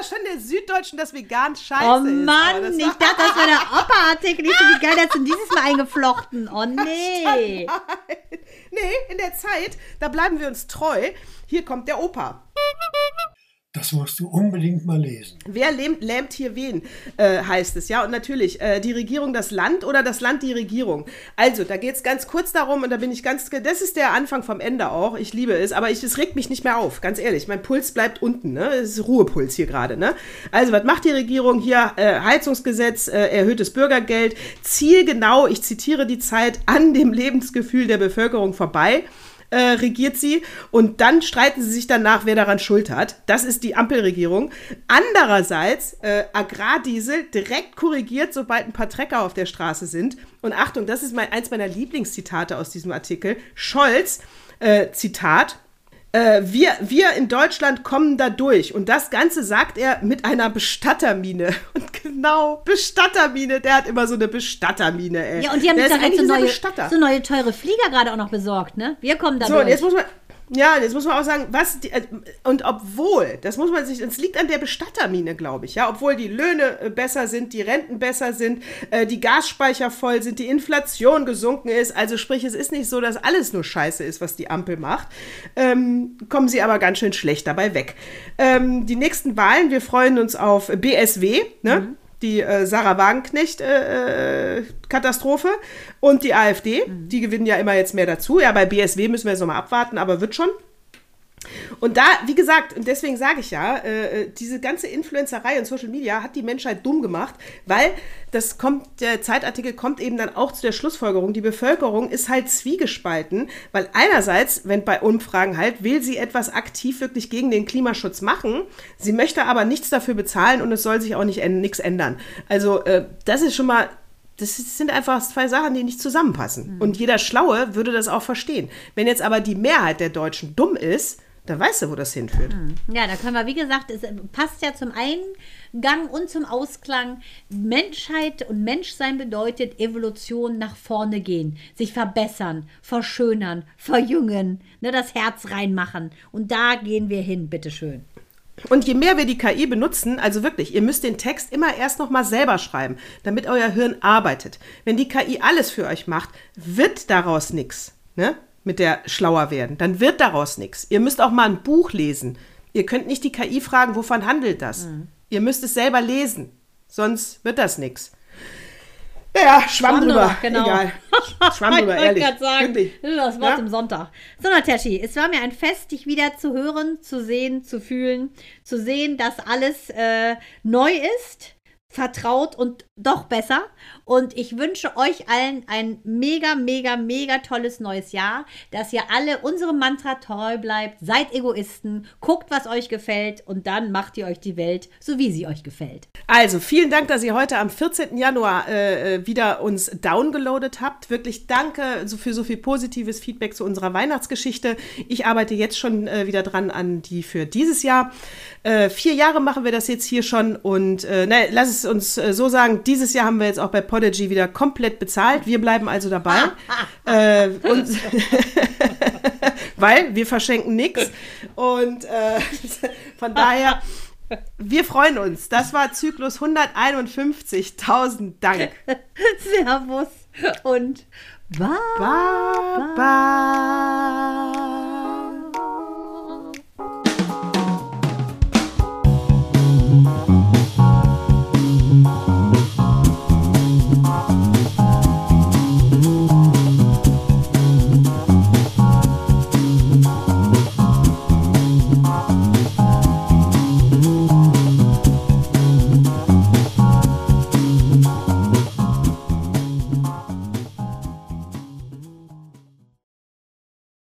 Da stand der Süddeutschen, dass vegan scheiße Oh ist. Aber Mann, das ich war- dachte, das war der Opa-Artikel. Ich so, wie geil, hast du dieses Mal eingeflochten. Oh nee. Nee, in der Zeit, da bleiben wir uns treu. Hier kommt der Opa. Das musst du unbedingt mal lesen. Wer lähmt, lähmt hier wen, äh, heißt es, ja. Und natürlich, äh, die Regierung das Land oder das Land die Regierung. Also, da geht es ganz kurz darum und da bin ich ganz, das ist der Anfang vom Ende auch. Ich liebe es, aber ich, es regt mich nicht mehr auf, ganz ehrlich. Mein Puls bleibt unten, ne? Es ist Ruhepuls hier gerade, ne? Also, was macht die Regierung hier? Äh, Heizungsgesetz, äh, erhöhtes Bürgergeld, zielgenau, ich zitiere die Zeit, an dem Lebensgefühl der Bevölkerung vorbei. Äh, regiert sie und dann streiten sie sich danach, wer daran Schuld hat. Das ist die Ampelregierung. Andererseits äh, Agrardiesel direkt korrigiert, sobald ein paar Trecker auf der Straße sind. Und Achtung, das ist mein, eins meiner Lieblingszitate aus diesem Artikel. Scholz, äh, Zitat, äh, wir, wir in Deutschland kommen da durch. Und das Ganze sagt er mit einer Bestattermine. Und genau, Bestattermine, der hat immer so eine Bestattermine, ey. Ja, und die haben sich doch jetzt so neue, so neue teure Flieger gerade auch noch besorgt, ne? Wir kommen da So, und durch. jetzt muss man. Ja, jetzt muss man auch sagen, was die, äh, und obwohl, das muss man sich, es liegt an der Bestattermine, glaube ich, ja, obwohl die Löhne äh, besser sind, die Renten besser sind, äh, die Gasspeicher voll sind, die Inflation gesunken ist, also sprich, es ist nicht so, dass alles nur Scheiße ist, was die Ampel macht, ähm, kommen sie aber ganz schön schlecht dabei weg. Ähm, die nächsten Wahlen, wir freuen uns auf BSW, ne? Die äh, Sarah Wagenknecht-Katastrophe und die AfD. Die gewinnen ja immer jetzt mehr dazu. Ja, bei BSW müssen wir jetzt nochmal abwarten, aber wird schon. Und da, wie gesagt, und deswegen sage ich ja, äh, diese ganze Influencerei und Social Media hat die Menschheit dumm gemacht, weil das kommt, der Zeitartikel kommt eben dann auch zu der Schlussfolgerung, die Bevölkerung ist halt zwiegespalten, weil einerseits, wenn bei Umfragen halt, will sie etwas aktiv wirklich gegen den Klimaschutz machen, sie möchte aber nichts dafür bezahlen und es soll sich auch nicht nichts ändern. Also äh, das ist schon mal das sind einfach zwei Sachen, die nicht zusammenpassen. Und jeder Schlaue würde das auch verstehen. Wenn jetzt aber die Mehrheit der Deutschen dumm ist, dann weißt du, wo das hinführt. Ja, da können wir, wie gesagt, es passt ja zum Eingang und zum Ausklang. Menschheit und Menschsein bedeutet Evolution nach vorne gehen, sich verbessern, verschönern, verjüngen, ne, das Herz reinmachen. Und da gehen wir hin, bitteschön. Und je mehr wir die KI benutzen, also wirklich, ihr müsst den Text immer erst noch mal selber schreiben, damit euer Hirn arbeitet. Wenn die KI alles für euch macht, wird daraus nichts, ne? Mit der schlauer werden. Dann wird daraus nichts. Ihr müsst auch mal ein Buch lesen. Ihr könnt nicht die KI fragen, wovon handelt das? Ihr müsst es selber lesen. Sonst wird das nichts. Naja, Schwamm, Schwamm drüber. genau. Egal. Schwamm drüber, ich ehrlich. wollte gerade sagen, Wirklich. das Wort Ja? zum Sonntag. So, Nataschi, es war mir ein Fest, dich wieder zu hören, zu sehen, zu fühlen, zu sehen, dass alles äh, neu ist, vertraut und doch besser. Und ich wünsche euch allen ein mega, mega, mega tolles neues Jahr, dass ihr alle unserem Mantra treu bleibt, seid Egoisten, guckt, was euch gefällt und dann macht ihr euch die Welt so, wie sie euch gefällt. Also, vielen Dank, dass ihr heute am 14. Januar äh, äh, wieder uns downgeloadet habt. Wirklich danke für so viel positives Feedback zu unserer Weihnachtsgeschichte. Ich arbeite jetzt schon äh, wieder dran an die für dieses Jahr. Äh, vier Jahre machen wir das jetzt hier schon und äh, ne, lass es uns äh, so sagen, dieses Jahr haben wir jetzt auch bei Podigy wieder komplett bezahlt. Wir bleiben also dabei. äh, und weil wir verschenken nichts. Und äh, von daher, wir freuen uns. Das war Zyklus 151. Tausend Dank. Servus und bye. Bye, bye.